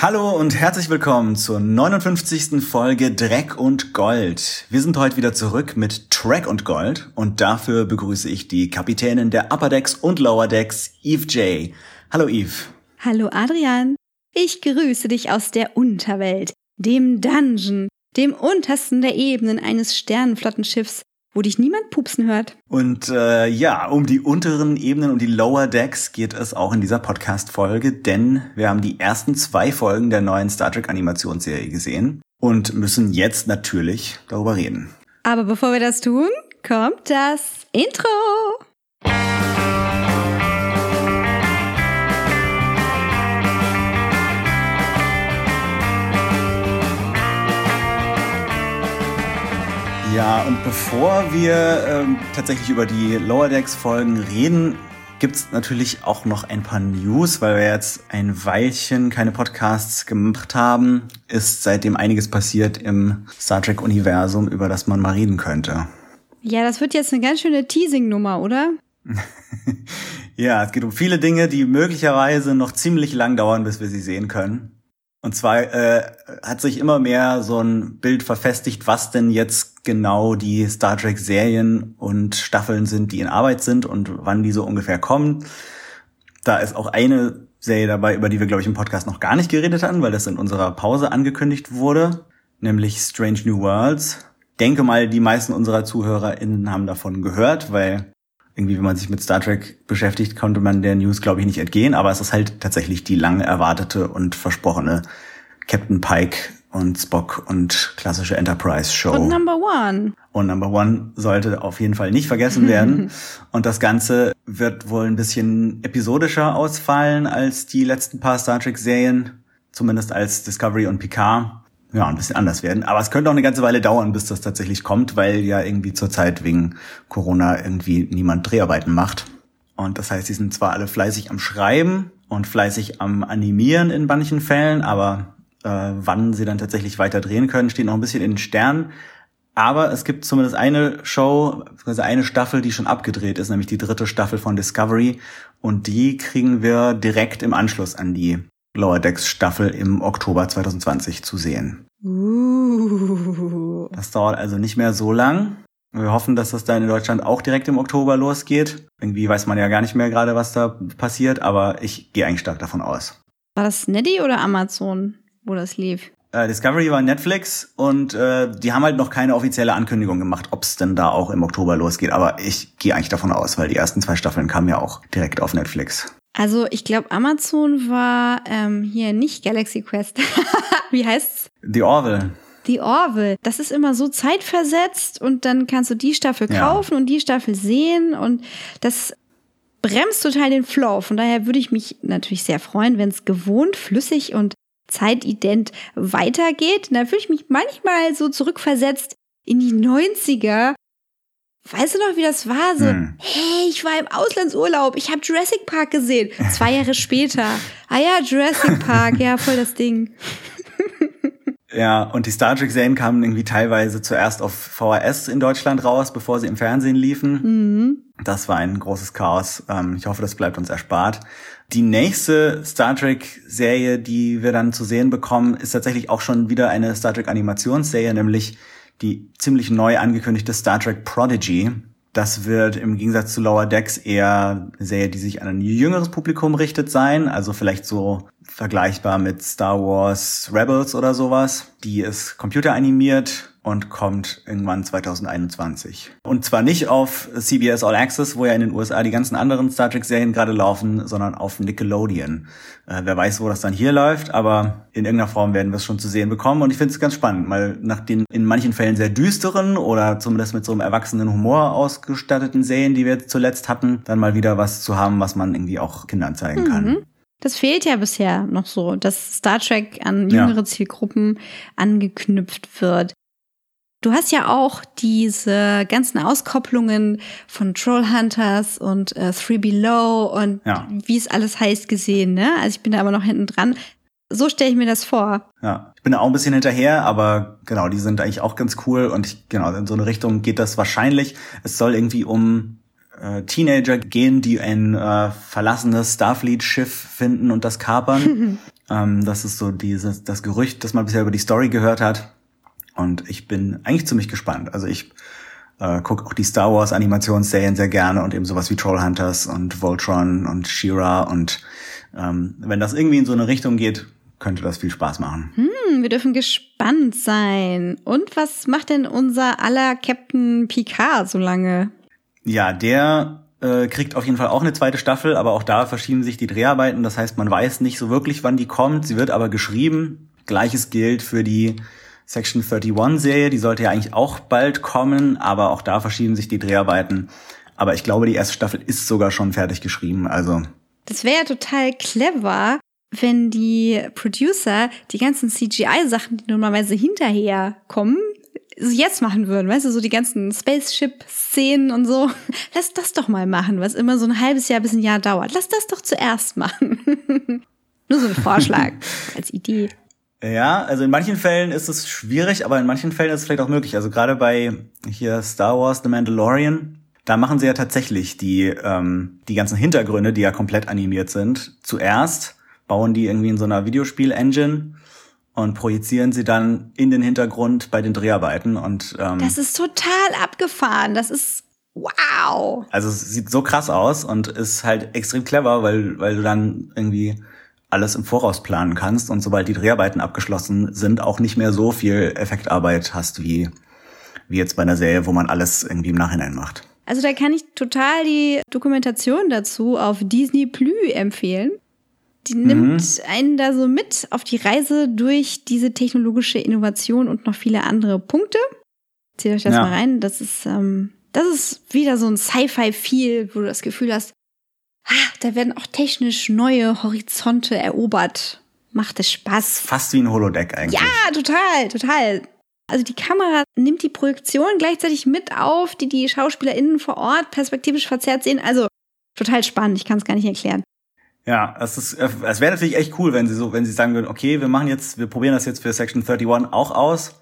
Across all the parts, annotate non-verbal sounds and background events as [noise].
Hallo und herzlich willkommen zur 59. Folge Dreck und Gold. Wir sind heute wieder zurück mit Track und Gold und dafür begrüße ich die Kapitänin der Upper Decks und Lower Decks, Eve J. Hallo Eve. Hallo Adrian. Ich grüße dich aus der Unterwelt, dem Dungeon, dem untersten der Ebenen eines Sternenflottenschiffs, wo dich niemand pupsen hört. Und äh, ja, um die unteren Ebenen, um die Lower Decks geht es auch in dieser Podcast-Folge, denn wir haben die ersten zwei Folgen der neuen Star Trek Animationsserie gesehen und müssen jetzt natürlich darüber reden. Aber bevor wir das tun, kommt das Intro. Ja, und bevor wir ähm, tatsächlich über die Lower Decks Folgen reden, gibt's natürlich auch noch ein paar News, weil wir jetzt ein Weilchen keine Podcasts gemacht haben, ist seitdem einiges passiert im Star Trek Universum, über das man mal reden könnte. Ja, das wird jetzt eine ganz schöne Teasing-Nummer, oder? [laughs] ja, es geht um viele Dinge, die möglicherweise noch ziemlich lang dauern, bis wir sie sehen können. Und zwar äh, hat sich immer mehr so ein Bild verfestigt, was denn jetzt genau die Star Trek Serien und Staffeln sind, die in Arbeit sind und wann die so ungefähr kommen. Da ist auch eine Serie dabei, über die wir, glaube ich, im Podcast noch gar nicht geredet hatten, weil das in unserer Pause angekündigt wurde, nämlich Strange New Worlds. Denke mal, die meisten unserer ZuhörerInnen haben davon gehört, weil irgendwie, wenn man sich mit Star Trek beschäftigt, konnte man der News, glaube ich, nicht entgehen. Aber es ist halt tatsächlich die lange erwartete und versprochene Captain Pike und Spock und klassische Enterprise Show. Und Number One. Und Number One sollte auf jeden Fall nicht vergessen [laughs] werden. und das Ganze wird wohl ein bisschen episodischer ausfallen als die letzten paar Star Trek Serien. Zumindest als Discovery und Picard ja, ein bisschen anders werden. Aber es könnte auch eine ganze Weile dauern, bis das tatsächlich kommt, weil ja irgendwie zurzeit wegen Corona irgendwie niemand Dreharbeiten macht. Und das heißt, sie sind zwar alle fleißig am Schreiben und fleißig am Animieren in manchen Fällen, aber wann sie dann tatsächlich weiter drehen können, steht noch ein bisschen in den Sternen. Aber es gibt zumindest eine Show, also eine Staffel, die schon abgedreht ist, nämlich die dritte Staffel von Discovery. Und die kriegen wir direkt im Anschluss an die Lower Decks Staffel im Oktober 2020 zu sehen. Uh. Das dauert also nicht mehr so lang. Wir hoffen, dass das dann in Deutschland auch direkt im Oktober losgeht. Irgendwie weiß man ja gar nicht mehr gerade, was da passiert, aber ich gehe eigentlich stark davon aus. War das Netty oder Amazon, wo das lief? Äh, Discovery war Netflix und äh, die haben halt noch keine offizielle Ankündigung gemacht, ob es denn da auch im Oktober losgeht. Aber ich gehe eigentlich davon aus, weil die ersten zwei Staffeln kamen ja auch direkt auf Netflix. Also ich glaube, Amazon war ähm, hier nicht Galaxy Quest. [laughs] Wie heißt's? The Orville. Die Orville. Das ist immer so zeitversetzt und dann kannst du die Staffel Ja. kaufen und die Staffel sehen und das bremst total den Flow. Von daher würde ich mich natürlich sehr freuen, wenn es gewohnt, flüssig und zeitident weitergeht. Und da fühle ich mich manchmal so zurückversetzt in die 90er. Weißt du noch, wie das war? So, Hm. hey, ich war im Auslandsurlaub, ich habe Jurassic Park gesehen. Zwei Jahre später. Ah ja, Jurassic Park, ja, voll das Ding. [laughs] Ja, und die Star Trek-Serien kamen irgendwie teilweise zuerst auf VHS in Deutschland raus, bevor sie im Fernsehen liefen. Mhm. Das war ein großes Chaos. Ähm, ich hoffe, das bleibt uns erspart. Die nächste Star Trek-Serie, die wir dann zu sehen bekommen, ist tatsächlich auch schon wieder eine Star Trek-Animationsserie, nämlich die ziemlich neu angekündigte Star Trek Prodigy. Das wird im Gegensatz zu Lower Decks eher eine Serie, die sich an ein jüngeres Publikum richtet sein, also vielleicht so vergleichbar mit Star Wars Rebels oder sowas. Die ist computeranimiert und kommt irgendwann 2021. Und zwar nicht auf CBS All Access, wo ja in den USA die ganzen anderen Star Trek Serien gerade laufen, sondern auf Nickelodeon. Äh, wer weiß, wo das dann hier läuft, aber in irgendeiner Form werden wir es schon zu sehen bekommen. Und ich finde es ganz spannend, weil nach den in manchen Fällen sehr düsteren oder zumindest mit so einem erwachsenen Humor ausgestatteten Serien, die wir zuletzt hatten, dann mal wieder was zu haben, was man irgendwie auch Kindern zeigen kann. Das fehlt ja bisher noch so, dass Star Trek an Ja. jüngere Zielgruppen angeknüpft wird. Du hast ja auch diese ganzen Auskopplungen von Trollhunters und äh, Three Below und Ja. wie es alles heißt gesehen, ne? Also ich bin da aber noch hinten dran. So stelle ich mir das vor. Ja, ich bin da auch ein bisschen hinterher, aber genau, die sind eigentlich auch ganz cool und ich, genau, in so eine Richtung geht das wahrscheinlich. Es soll irgendwie um äh, Teenager gehen, die ein äh, verlassenes Starfleet-Schiff finden und das kapern. [laughs] Ähm, das ist so dieses, das Gerücht, das man bisher über die Story gehört hat. Und ich bin eigentlich ziemlich gespannt. Also ich äh, gucke auch die Star Wars Animationsserien sehr gerne und eben sowas wie Trollhunters und Voltron und She-Ra und ähm, wenn das irgendwie in so eine Richtung geht, könnte das viel Spaß machen. Hm, wir dürfen gespannt sein. Und was macht denn unser aller Captain Picard so lange? Ja, der äh, kriegt auf jeden Fall auch eine zweite Staffel, aber auch da verschieben sich die Dreharbeiten. Das heißt, man weiß nicht so wirklich, wann die kommt. Sie wird aber geschrieben. Gleiches gilt für die Section 31 Serie. Die sollte ja eigentlich auch bald kommen, aber auch da verschieben sich die Dreharbeiten. Aber ich glaube, die erste Staffel ist sogar schon fertig geschrieben. Also. Das wäre ja total clever, wenn die Producer die ganzen CGI-Sachen, die normalerweise hinterher kommen, so jetzt machen würden, weißt du, so die ganzen Spaceship-Szenen und so. [laughs] Lass das doch mal machen, was immer so ein halbes Jahr bis ein Jahr dauert. Lass das doch zuerst machen. [laughs] Nur so ein Vorschlag [laughs] als Idee. Ja, also in manchen Fällen ist es schwierig, aber in manchen Fällen ist es vielleicht auch möglich. Also gerade bei hier Star Wars The Mandalorian, da machen sie ja tatsächlich die, ähm, die ganzen Hintergründe, die ja komplett animiert sind, zuerst, bauen die irgendwie in so einer Videospiel-Engine und projizieren sie dann in den Hintergrund bei den Dreharbeiten und ähm, das ist total abgefahren. Das ist wow. Also es sieht so krass aus und ist halt extrem clever, weil weil du dann irgendwie alles im Voraus planen kannst und sobald die Dreharbeiten abgeschlossen sind, auch nicht mehr so viel Effektarbeit hast wie wie jetzt bei einer Serie, wo man alles irgendwie im Nachhinein macht. Also da kann ich total die Dokumentation dazu auf Disney Plus empfehlen. Die nimmt mhm. einen da so mit auf die Reise durch diese technologische Innovation und noch viele andere Punkte. Zieht euch das ja. mal rein. Das ist, ähm, das ist wieder so ein Sci-Fi-Feel, wo du das Gefühl hast, ah, da werden auch technisch neue Horizonte erobert. Macht es Spaß. Fast wie ein Holodeck eigentlich. Ja, total, total. Also die Kamera nimmt die Projektion gleichzeitig mit auf, die die SchauspielerInnen vor Ort perspektivisch verzerrt sehen. Also total spannend, ich kann es gar nicht erklären. Ja, es ist, es wäre natürlich echt cool, wenn sie so, wenn sie sagen würden, okay, wir machen jetzt, wir probieren das jetzt für Section 31 auch aus,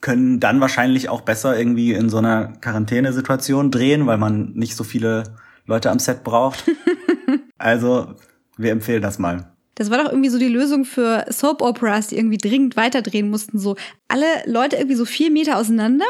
können dann wahrscheinlich auch besser irgendwie in so einer Quarantänesituation drehen, weil man nicht so viele Leute am Set braucht. [laughs] also, wir empfehlen das mal. Das war doch irgendwie so die Lösung für Soap Operas, die irgendwie dringend weiterdrehen mussten. So alle Leute irgendwie so vier Meter auseinander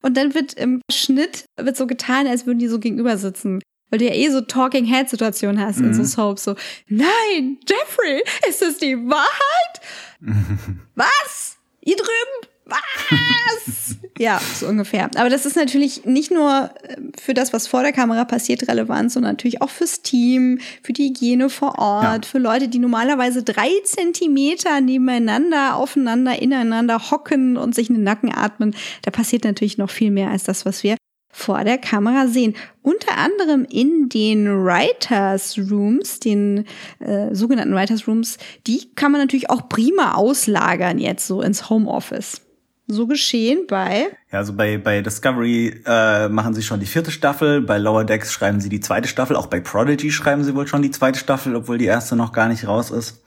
und dann wird im Schnitt wird so getan, als würden die so gegenüber sitzen. Weil du ja eh so Talking Head Situation hast mhm. in so Soaps. So, nein, Jeffrey, ist das die Wahrheit? [laughs] Was? Ihr drüben? Was? [laughs] ja, so ungefähr. Aber das ist natürlich nicht nur äh, für das, was vor der Kamera passiert, relevant, sondern natürlich auch fürs Team, für die Hygiene vor Ort, ja. für Leute, die normalerweise drei Zentimeter nebeneinander, aufeinander, ineinander hocken und sich in den Nacken atmen. Da passiert natürlich noch viel mehr als das, was wir vor der Kamera sehen. Unter anderem in den Writers Rooms, den äh, sogenannten Writers Rooms, die kann man natürlich auch prima auslagern jetzt so ins Homeoffice. So geschehen bei. Ja, also bei, bei Discovery äh, machen sie schon die vierte Staffel, bei Lower Decks schreiben sie die zweite Staffel, auch bei Prodigy schreiben sie wohl schon die zweite Staffel, obwohl die erste noch gar nicht raus ist.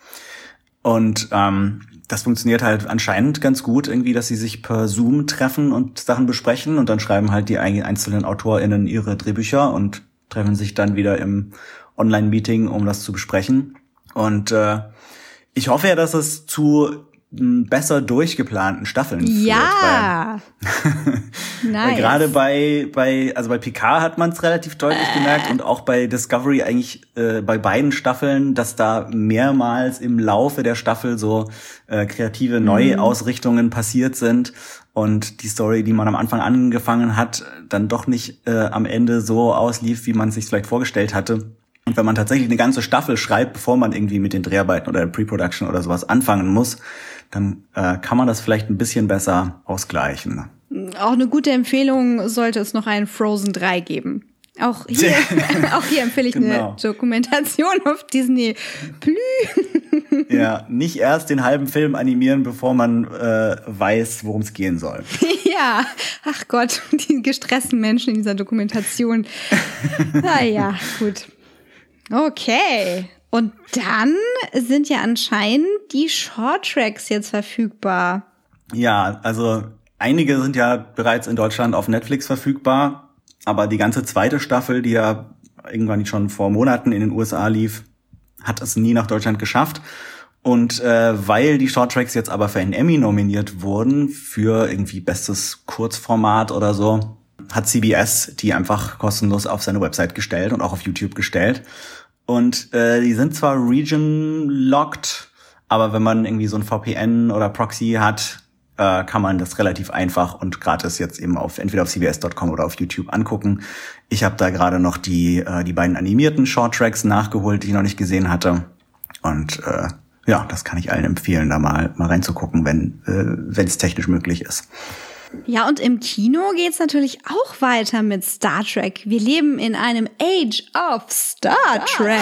Und ähm, das funktioniert halt anscheinend ganz gut, irgendwie, dass sie sich per Zoom treffen und Sachen besprechen und dann schreiben halt die einzelnen AutorInnen ihre Drehbücher und treffen sich dann wieder im Online-Meeting, um das zu besprechen. Und äh, ich hoffe ja, dass es zu besser durchgeplanten Staffeln ja. führt. [laughs] Weil, nice. weil gerade bei, bei, also bei Picard hat man es relativ deutlich äh. gemerkt und auch bei Discovery eigentlich äh, bei beiden Staffeln, dass da mehrmals im Laufe der Staffel so äh, kreative mhm. Neuausrichtungen passiert sind und die Story, die man am Anfang angefangen hat, dann doch nicht äh, am Ende so auslief, wie man sich vielleicht vorgestellt hatte. Und wenn man tatsächlich eine ganze Staffel schreibt, bevor man irgendwie mit den Dreharbeiten oder Pre-Production oder sowas anfangen muss, dann äh, kann man das vielleicht ein bisschen besser ausgleichen. Auch eine gute Empfehlung sollte es noch einen Frozen 3 geben. Auch hier, [laughs] [laughs] auch hier empfehle ich genau. eine Dokumentation auf Disney Plus. [laughs] ja, nicht erst den halben Film animieren, bevor man äh, weiß, worum es gehen soll. ja, ach Gott, die gestressten Menschen in dieser Dokumentation. naja, gut. Okay. Und dann sind ja anscheinend die Shorttracks jetzt verfügbar. Ja, also einige sind ja bereits in Deutschland auf Netflix verfügbar, aber die ganze zweite Staffel, die ja irgendwann schon vor Monaten in den USA lief, hat es nie nach Deutschland geschafft. Und äh, weil die Shorttracks jetzt aber für einen Emmy nominiert wurden, für irgendwie bestes Kurzformat oder so, hat CBS die einfach kostenlos auf seine Website gestellt und auch auf YouTube gestellt. Und äh, die sind zwar region-locked, aber wenn man irgendwie so ein VPN oder Proxy hat, äh, kann man das relativ einfach und gratis jetzt eben auf entweder auf cbs.com oder auf YouTube angucken. Ich habe da gerade noch die äh, die beiden animierten Shorttracks nachgeholt, die ich noch nicht gesehen hatte. Und äh, ja, das kann ich allen empfehlen, da mal, mal reinzugucken, wenn äh, es technisch möglich ist. Ja, und im Kino geht's natürlich auch weiter mit Star Trek. Wir leben in einem Age of Star Trek.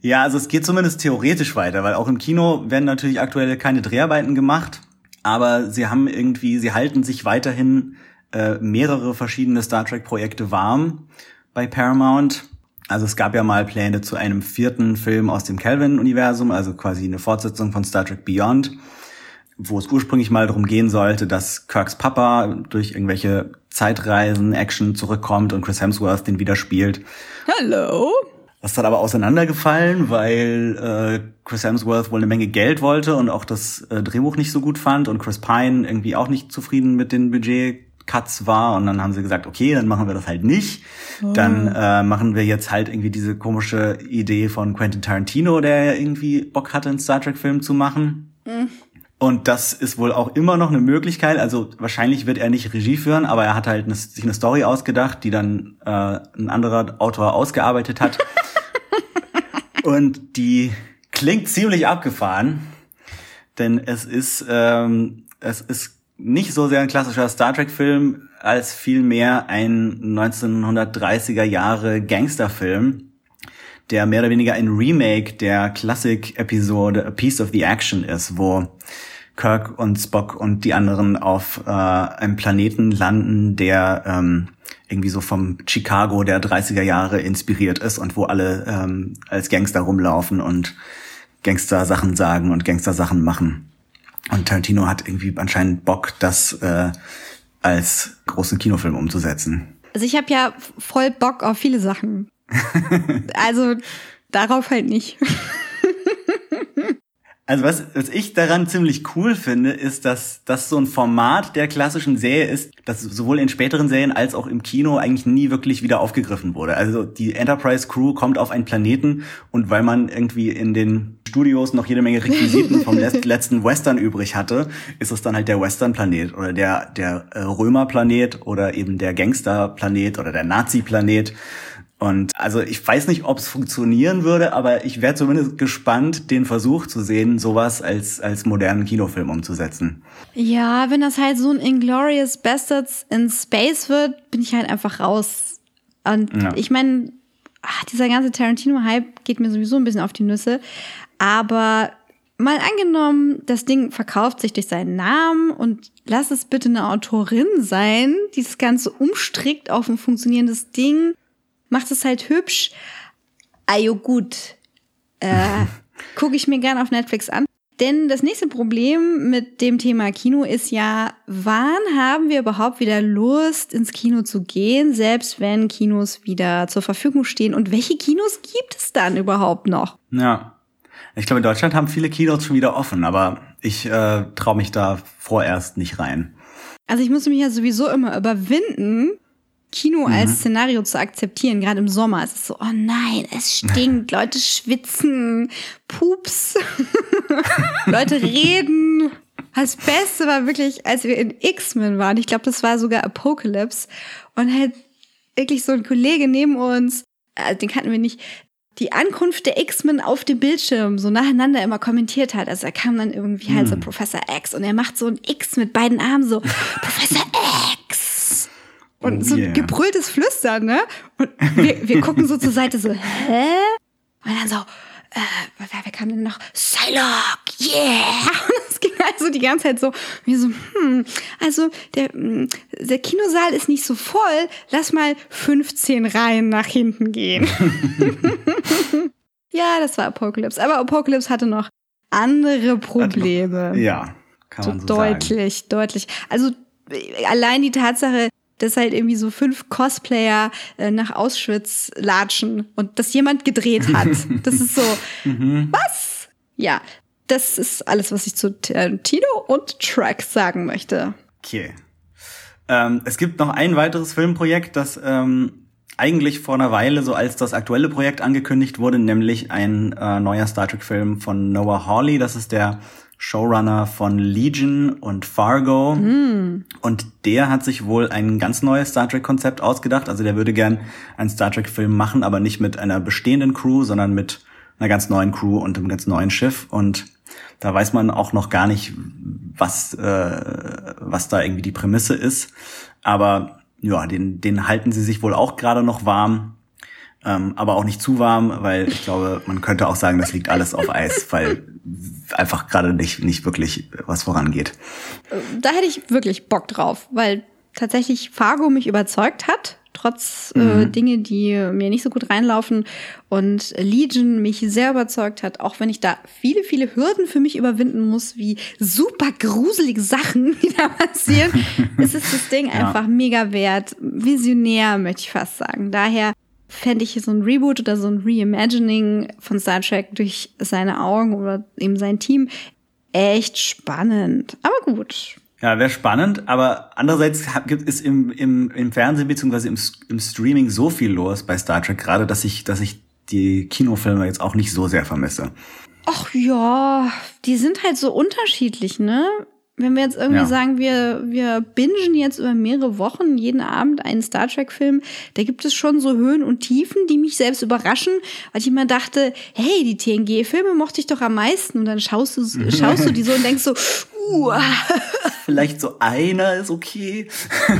Ja, also es geht zumindest theoretisch weiter, weil auch im Kino werden natürlich aktuell keine Dreharbeiten gemacht, aber sie haben irgendwie, sie halten sich weiterhin äh, mehrere verschiedene Star Trek-Projekte warm bei Paramount. Also es gab ja mal Pläne zu einem vierten Film aus dem Kelvin-Universum, also quasi eine Fortsetzung von Star Trek Beyond, wo es ursprünglich mal darum gehen sollte, dass Kirks Papa durch irgendwelche Zeitreisen, Action zurückkommt und Chris Hemsworth den wieder spielt. Hallo? Das ist dann aber auseinandergefallen, weil äh, Chris Hemsworth wohl eine Menge Geld wollte und auch das äh, Drehbuch nicht so gut fand und Chris Pine irgendwie auch nicht zufrieden mit den Budget Cuts war und dann haben sie gesagt, okay, dann machen wir das halt nicht. Oh. Dann äh, machen wir jetzt halt irgendwie diese komische Idee von Quentin Tarantino, der ja irgendwie Bock hatte, einen Star Trek-Film zu machen. Mhm. Und das ist wohl auch immer noch eine Möglichkeit. Also wahrscheinlich wird er nicht Regie führen, aber er hat halt eine, sich eine Story ausgedacht, die dann äh, ein anderer Autor ausgearbeitet hat. [laughs] Und die klingt ziemlich abgefahren, denn es ist ähm, es ist nicht so sehr ein klassischer Star Trek-Film, als vielmehr ein 1930er Jahre Gangsterfilm, der mehr oder weniger ein Remake der Klassik-Episode A Piece of the Action ist, wo Kirk und Spock und die anderen auf äh, einem Planeten landen, der ähm, irgendwie so vom Chicago der 30er Jahre inspiriert ist und wo alle ähm, als Gangster rumlaufen und Gangster-Sachen sagen und Gangster-Sachen machen. Und Tarantino hat irgendwie anscheinend Bock, das äh, als großen Kinofilm umzusetzen. Also ich habe ja voll Bock auf viele Sachen. Also darauf halt nicht. Also was, was ich daran ziemlich cool finde, ist, dass das so ein Format der klassischen Serie ist, das sowohl in späteren Serien als auch im Kino eigentlich nie wirklich wieder aufgegriffen wurde. Also die Enterprise Crew kommt auf einen Planeten und weil man irgendwie in den Studios noch jede Menge Requisiten vom [laughs] letzten Western übrig hatte, ist es dann halt der Western-Planet oder der, der äh, Römer-Planet oder eben der Gangster-Planet oder der Nazi-Planet. Und also ich weiß nicht, ob es funktionieren würde, aber ich wäre zumindest gespannt, den Versuch zu sehen, sowas als, als modernen Kinofilm umzusetzen. Ja, wenn das halt so ein Inglorious Bastards in Space wird, bin ich halt einfach raus. Und ja. ich meine, dieser ganze Tarantino-Hype geht mir sowieso ein bisschen auf die Nüsse. Aber mal angenommen, das Ding verkauft sich durch seinen Namen und lass es bitte eine Autorin sein, die das Ganze umstrickt auf ein funktionierendes Ding macht es halt hübsch. Ajo, gut. Äh, [laughs] Gucke ich mir gern auf Netflix an. Denn das nächste Problem mit dem Thema Kino ist ja, wann haben wir überhaupt wieder Lust, ins Kino zu gehen, selbst wenn Kinos wieder zur Verfügung stehen? Und welche Kinos gibt es dann überhaupt noch? Ja. Ich glaube, in Deutschland haben viele Kinos schon wieder offen, aber ich äh, traue mich da vorerst nicht rein. Also ich muss mich ja sowieso immer überwinden, Kino mhm. als Szenario zu akzeptieren, gerade im Sommer. Es ist so, oh nein, es stinkt, [laughs] Leute schwitzen, Pups, [laughs] Leute reden. Das Beste war wirklich, als wir in X-Men waren, ich glaube, das war sogar Apocalypse, und halt wirklich so ein Kollege neben uns, also den kannten wir nicht, die Ankunft der X-Men auf dem Bildschirm so nacheinander immer kommentiert hat. Also er kam dann irgendwie halt so hm. Professor X und er macht so ein X mit beiden Armen so, [laughs] Professor X! Und oh so yeah. gebrülltes Flüstern, ne? Und wir, wir gucken so zur Seite so, hä? Und dann so, äh, wer, wer kam denn noch? Psylocke, yeah! [laughs] Und es ging also die ganze Zeit so, wie so, hm, also der, hm, der Kinosaal ist nicht so voll, lass mal 15 Reihen nach hinten gehen. [laughs] [laughs] ja, das war Apocalypse. Aber Apocalypse hatte noch andere Probleme. Ja, kann man so deutlich, sagen. deutlich. Also allein die Tatsache, dass halt irgendwie so fünf Cosplayer äh, nach Auschwitz latschen und das jemand gedreht hat. [laughs] Das ist so, mhm. was? Ja, das ist alles, was ich zu Tino und Track sagen möchte. Okay. Ähm, es gibt noch ein weiteres Filmprojekt, das ähm, eigentlich vor einer Weile so als das aktuelle Projekt angekündigt wurde, nämlich ein äh, neuer Star Trek-Film von Noah Hawley. Das ist der Showrunner von Legion und Fargo. Mm. Und der hat sich wohl ein ganz neues Star Trek-Konzept ausgedacht. Also der würde gern einen Star Trek-Film machen, aber nicht mit einer bestehenden Crew, sondern mit einer ganz neuen Crew und einem ganz neuen Schiff. Und da weiß man auch noch gar nicht, was, äh, was da irgendwie die Prämisse ist. Aber ja, den, den halten sie sich wohl auch gerade noch warm. Ähm, aber auch nicht zu warm, weil ich glaube, man könnte auch sagen, das liegt alles auf Eis, weil einfach gerade nicht, nicht wirklich was vorangeht. Da hätte ich wirklich Bock drauf, weil tatsächlich Fargo mich überzeugt hat trotz äh, mhm. äh, Dinge, die mir nicht so gut reinlaufen. Und Legion mich sehr überzeugt hat, auch wenn ich da viele, viele Hürden für mich überwinden muss, wie super gruselige Sachen, [laughs] die da passieren, ist es das Ding [laughs] ja. einfach mega wert. Visionär, möchte ich fast sagen. Daher fände ich so ein Reboot oder so ein Reimagining von Star Trek durch seine Augen oder eben sein Team echt spannend. Aber gut. Ja, wäre spannend, aber andererseits gibt es im, im, im Fernsehen beziehungsweise im, im Streaming so viel los bei Star Trek gerade, dass ich, dass ich die Kinofilme jetzt auch nicht so sehr vermisse. Ach ja, die sind halt so unterschiedlich, ne? Wenn wir jetzt irgendwie ja. sagen, wir, wir bingen jetzt über mehrere Wochen jeden Abend einen Star Trek-Film, da gibt es schon so Höhen und Tiefen, die mich selbst überraschen, weil ich immer dachte, hey, die TNG-Filme mochte ich doch am meisten. Und dann schaust du, [laughs] schaust du die so und denkst so, uh. Vielleicht so einer ist okay.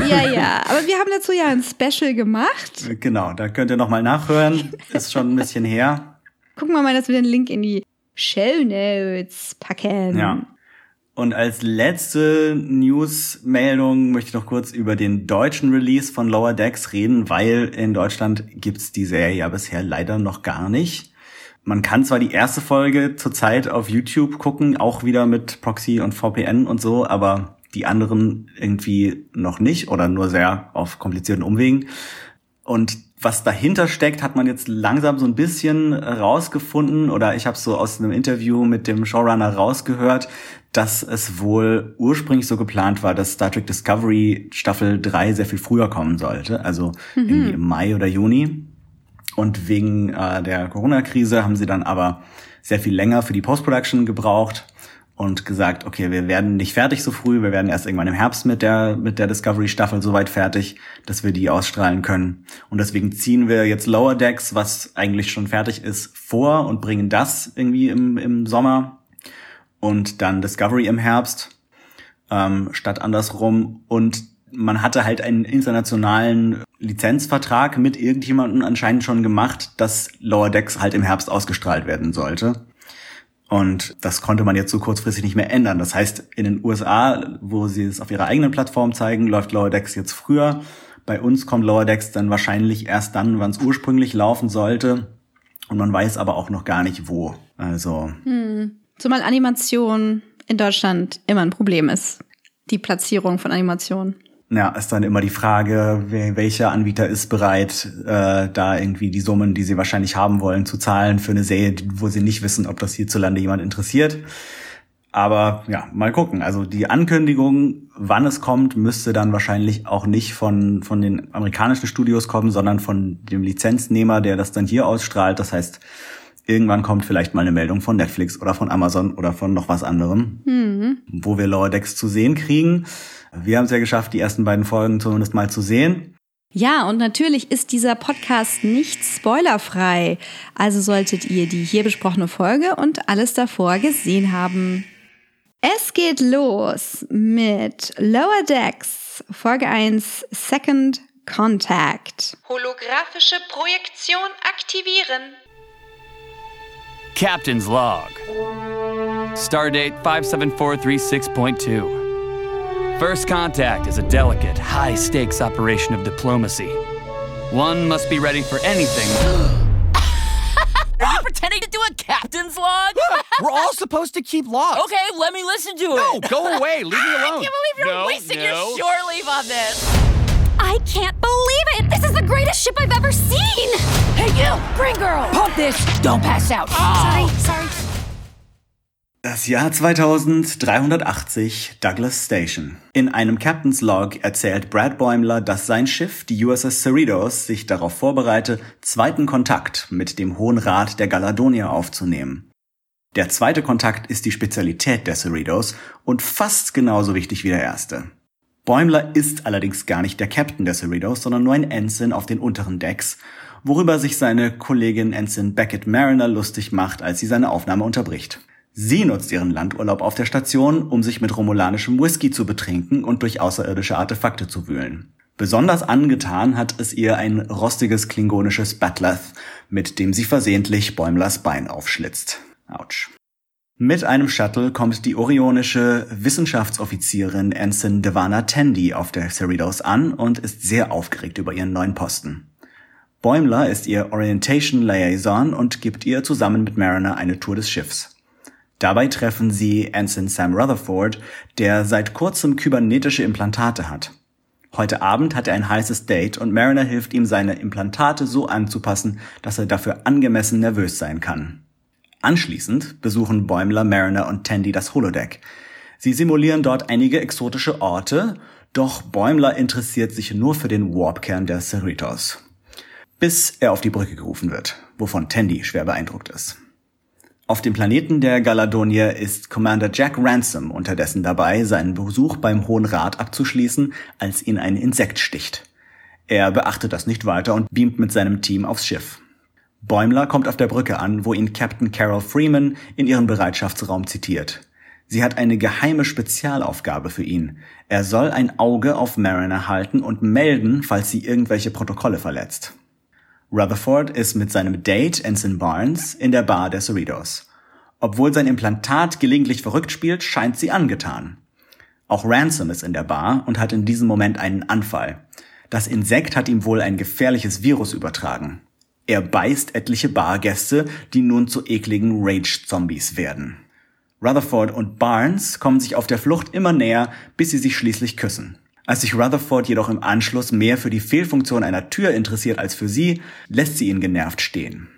ja, ja, aber wir haben dazu ja ein Special gemacht. Genau, da könnt ihr nochmal nachhören. Ist schon ein bisschen her. Gucken wir mal, dass wir den Link in die Show Notes packen. Ja. Und als letzte News-Meldung möchte ich noch kurz über den deutschen Release von Lower Decks reden, weil in Deutschland gibt's die Serie ja bisher leider noch gar nicht. Man kann zwar die erste Folge zurzeit auf YouTube gucken, auch wieder mit Proxy und VPN und so, aber die anderen irgendwie noch nicht oder nur sehr auf komplizierten Umwegen. Und was dahinter steckt, hat man jetzt langsam so ein bisschen rausgefunden oder ich habe so aus einem Interview mit dem Showrunner rausgehört, dass es wohl ursprünglich so geplant war, dass Star Trek Discovery Staffel 3 sehr viel früher kommen sollte, also mhm. irgendwie im Mai oder Juni. Und wegen äh, der Corona-Krise haben sie dann aber sehr viel länger für die Post-Production gebraucht und gesagt, okay, wir werden nicht fertig so früh, wir werden erst irgendwann im Herbst mit der, mit der Discovery-Staffel soweit fertig, dass wir die ausstrahlen können. Und deswegen ziehen wir jetzt Lower Decks, was eigentlich schon fertig ist, vor und bringen das irgendwie im, im Sommer und dann Discovery im Herbst, ähm, statt andersrum. Und man hatte halt einen internationalen Lizenzvertrag mit irgendjemandem anscheinend schon gemacht, dass Lower Decks halt im Herbst ausgestrahlt werden sollte. Und das konnte man jetzt so kurzfristig nicht mehr ändern. Das heißt, in den USA, wo sie es auf ihrer eigenen Plattform zeigen, läuft Lower Decks jetzt früher. Bei uns kommt Lower Decks dann wahrscheinlich erst dann, wann es ursprünglich laufen sollte. Und man weiß aber auch noch gar nicht wo. Also. Hm. Zumal Animation in Deutschland immer ein Problem ist. Die Platzierung von Animationen ja, ist dann immer die Frage, welcher Anbieter ist bereit, äh, da irgendwie die Summen, die sie wahrscheinlich haben wollen, zu zahlen für eine Serie, wo sie nicht wissen, ob das hierzulande jemand interessiert. Aber ja, mal gucken. Also die Ankündigung, wann es kommt, müsste dann wahrscheinlich auch nicht von, von den amerikanischen Studios kommen, sondern von dem Lizenznehmer, der das dann hier ausstrahlt. Das heißt, irgendwann kommt vielleicht mal eine Meldung von Netflix oder von Amazon oder von noch was anderem, mhm. wo wir Lower Decks zu sehen kriegen. Wir haben es ja geschafft, die ersten beiden Folgen zumindest mal zu sehen. Ja, und natürlich ist dieser Podcast nicht spoilerfrei. Also solltet ihr die hier besprochene Folge und alles davor gesehen haben. Es geht los mit Lower Decks, Folge 1, Second Contact. Holographische Projektion aktivieren. Captain's Log. Stardate 57436.2. First contact is a delicate, high stakes operation of diplomacy. One must be ready for anything. [laughs] Are you pretending to do a captain's log? We're all supposed to keep logs. Okay, let me listen to it. No, go away. Leave me [laughs] alone. I can't believe you're no, wasting no. your shore leave on this. I I can't greatest ship I've ever seen! Hey, you! Green girl! Pump this! Don't pass out! Sorry, sorry. Das Jahr 2380, Douglas Station. In einem Captain's Log erzählt Brad Bäumler, dass sein Schiff, die USS Cerritos, sich darauf vorbereite, zweiten Kontakt mit dem Hohen Rat der Galadonia aufzunehmen. Der zweite Kontakt ist die Spezialität der Cerritos und fast genauso wichtig wie der erste. Bäumler ist allerdings gar nicht der Captain der Cerritos, sondern nur ein Ensign auf den unteren Decks, worüber sich seine Kollegin Ensign Beckett Mariner lustig macht, als sie seine Aufnahme unterbricht. Sie nutzt ihren Landurlaub auf der Station, um sich mit romulanischem Whisky zu betrinken und durch außerirdische Artefakte zu wühlen. Besonders angetan hat es ihr ein rostiges klingonisches Batleth, mit dem sie versehentlich Bäumlers Bein aufschlitzt. Autsch. Mit einem Shuttle kommt die orionische Wissenschaftsoffizierin Ensign Devana Tandy auf der Cerritos an und ist sehr aufgeregt über ihren neuen Posten. Bäumler ist ihr Orientation Liaison und gibt ihr zusammen mit Mariner eine Tour des Schiffs. Dabei treffen sie Ensign Sam Rutherford, der seit kurzem kybernetische Implantate hat. Heute Abend hat er ein heißes Date und Mariner hilft ihm, seine Implantate so anzupassen, dass er dafür angemessen nervös sein kann. Anschließend besuchen Bäumler, Mariner und Tandy das Holodeck. Sie simulieren dort einige exotische Orte, doch Bäumler interessiert sich nur für den Warpkern der Cerritos. Bis er auf die Brücke gerufen wird, wovon Tandy schwer beeindruckt ist. Auf dem Planeten der Galadonia ist Commander Jack Ransom unterdessen dabei, seinen Besuch beim Hohen Rat abzuschließen, als ihn ein Insekt sticht. Er beachtet das nicht weiter und beamt mit seinem Team aufs Schiff. Bäumler kommt auf der Brücke an, wo ihn Captain Carol Freeman in ihren Bereitschaftsraum zitiert. Sie hat eine geheime Spezialaufgabe für ihn. Er soll ein Auge auf Mariner halten und melden, falls sie irgendwelche Protokolle verletzt. Rutherford ist mit seinem Date Ensign Barnes in der Bar der Cerritos. Obwohl sein Implantat gelegentlich verrückt spielt, scheint sie angetan. Auch Ransom ist in der Bar und hat in diesem Moment einen Anfall. Das Insekt hat ihm wohl ein gefährliches Virus übertragen. Er beißt etliche Bargäste, die nun zu ekligen Rage-Zombies werden. Rutherford und Barnes kommen sich auf der Flucht immer näher, bis sie sich schließlich küssen. Als sich Rutherford jedoch im Anschluss mehr für die Fehlfunktion einer Tür interessiert als für sie, lässt sie ihn genervt stehen.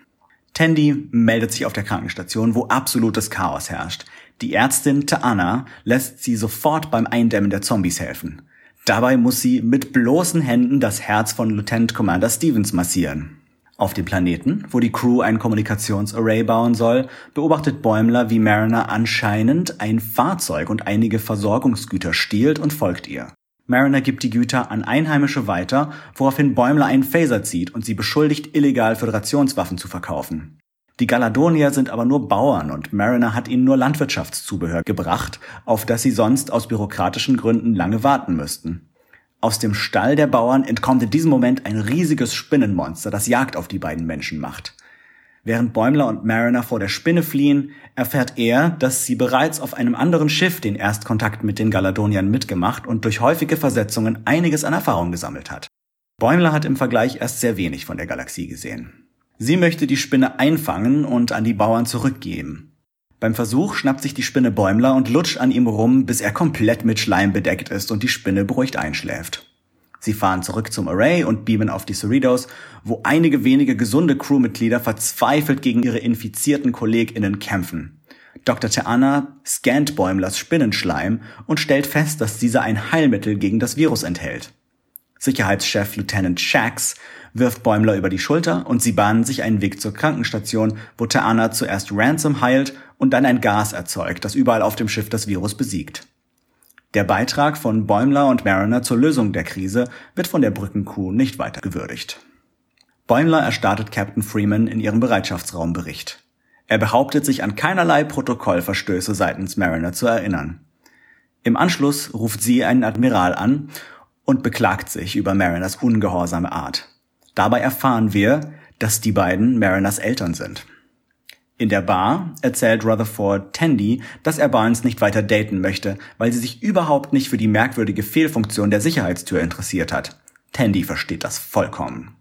Tandy meldet sich auf der Krankenstation, wo absolutes Chaos herrscht. Die Ärztin Taana lässt sie sofort beim Eindämmen der Zombies helfen. Dabei muss sie mit bloßen Händen das Herz von Lieutenant Commander Stevens massieren. Auf dem Planeten, wo die Crew ein Kommunikationsarray bauen soll, beobachtet Bäumler, wie Mariner anscheinend ein Fahrzeug und einige Versorgungsgüter stiehlt und folgt ihr. Mariner gibt die Güter an Einheimische weiter, woraufhin Bäumler einen Phaser zieht und sie beschuldigt, illegal Föderationswaffen zu verkaufen. Die Galadonier sind aber nur Bauern und Mariner hat ihnen nur Landwirtschaftszubehör gebracht, auf das sie sonst aus bürokratischen Gründen lange warten müssten. Aus dem Stall der Bauern entkommt in diesem Moment ein riesiges Spinnenmonster, das Jagd auf die beiden Menschen macht. Während Bäumler und Mariner vor der Spinne fliehen, erfährt er, dass sie bereits auf einem anderen Schiff den Erstkontakt mit den Galadoniern mitgemacht und durch häufige Versetzungen einiges an Erfahrung gesammelt hat. Bäumler hat im Vergleich erst sehr wenig von der Galaxie gesehen. Sie möchte die Spinne einfangen und an die Bauern zurückgeben. Beim Versuch schnappt sich die Spinne Bäumler und lutscht an ihm rum, bis er komplett mit Schleim bedeckt ist und die Spinne beruhigt einschläft. Sie fahren zurück zum Array und beamen auf die Cerritos, wo einige wenige gesunde Crewmitglieder verzweifelt gegen ihre infizierten KollegInnen kämpfen. Dr. Teana scannt Bäumlers Spinnenschleim und stellt fest, dass dieser ein Heilmittel gegen das Virus enthält. Sicherheitschef Lieutenant Shax wirft Bäumler über die Schulter und sie bahnen sich einen Weg zur Krankenstation, wo Teana zuerst Ransom heilt und dann ein Gas erzeugt, das überall auf dem Schiff das Virus besiegt. Der Beitrag von Bäumler und Mariner zur Lösung der Krise wird von der Brückencrew nicht weiter gewürdigt. Bäumler erstattet Captain Freeman in ihrem Bereitschaftsraum Bericht. Er behauptet sich an keinerlei Protokollverstöße seitens Mariner zu erinnern. Im Anschluss ruft sie einen Admiral an und beklagt sich über Mariners ungehorsame Art. Dabei erfahren wir, dass die beiden Mariners Eltern sind. In der Bar erzählt Rutherford Tandy, dass er Barnes nicht weiter daten möchte, weil sie sich überhaupt nicht für die merkwürdige Fehlfunktion der Sicherheitstür interessiert hat. Tandy versteht das vollkommen.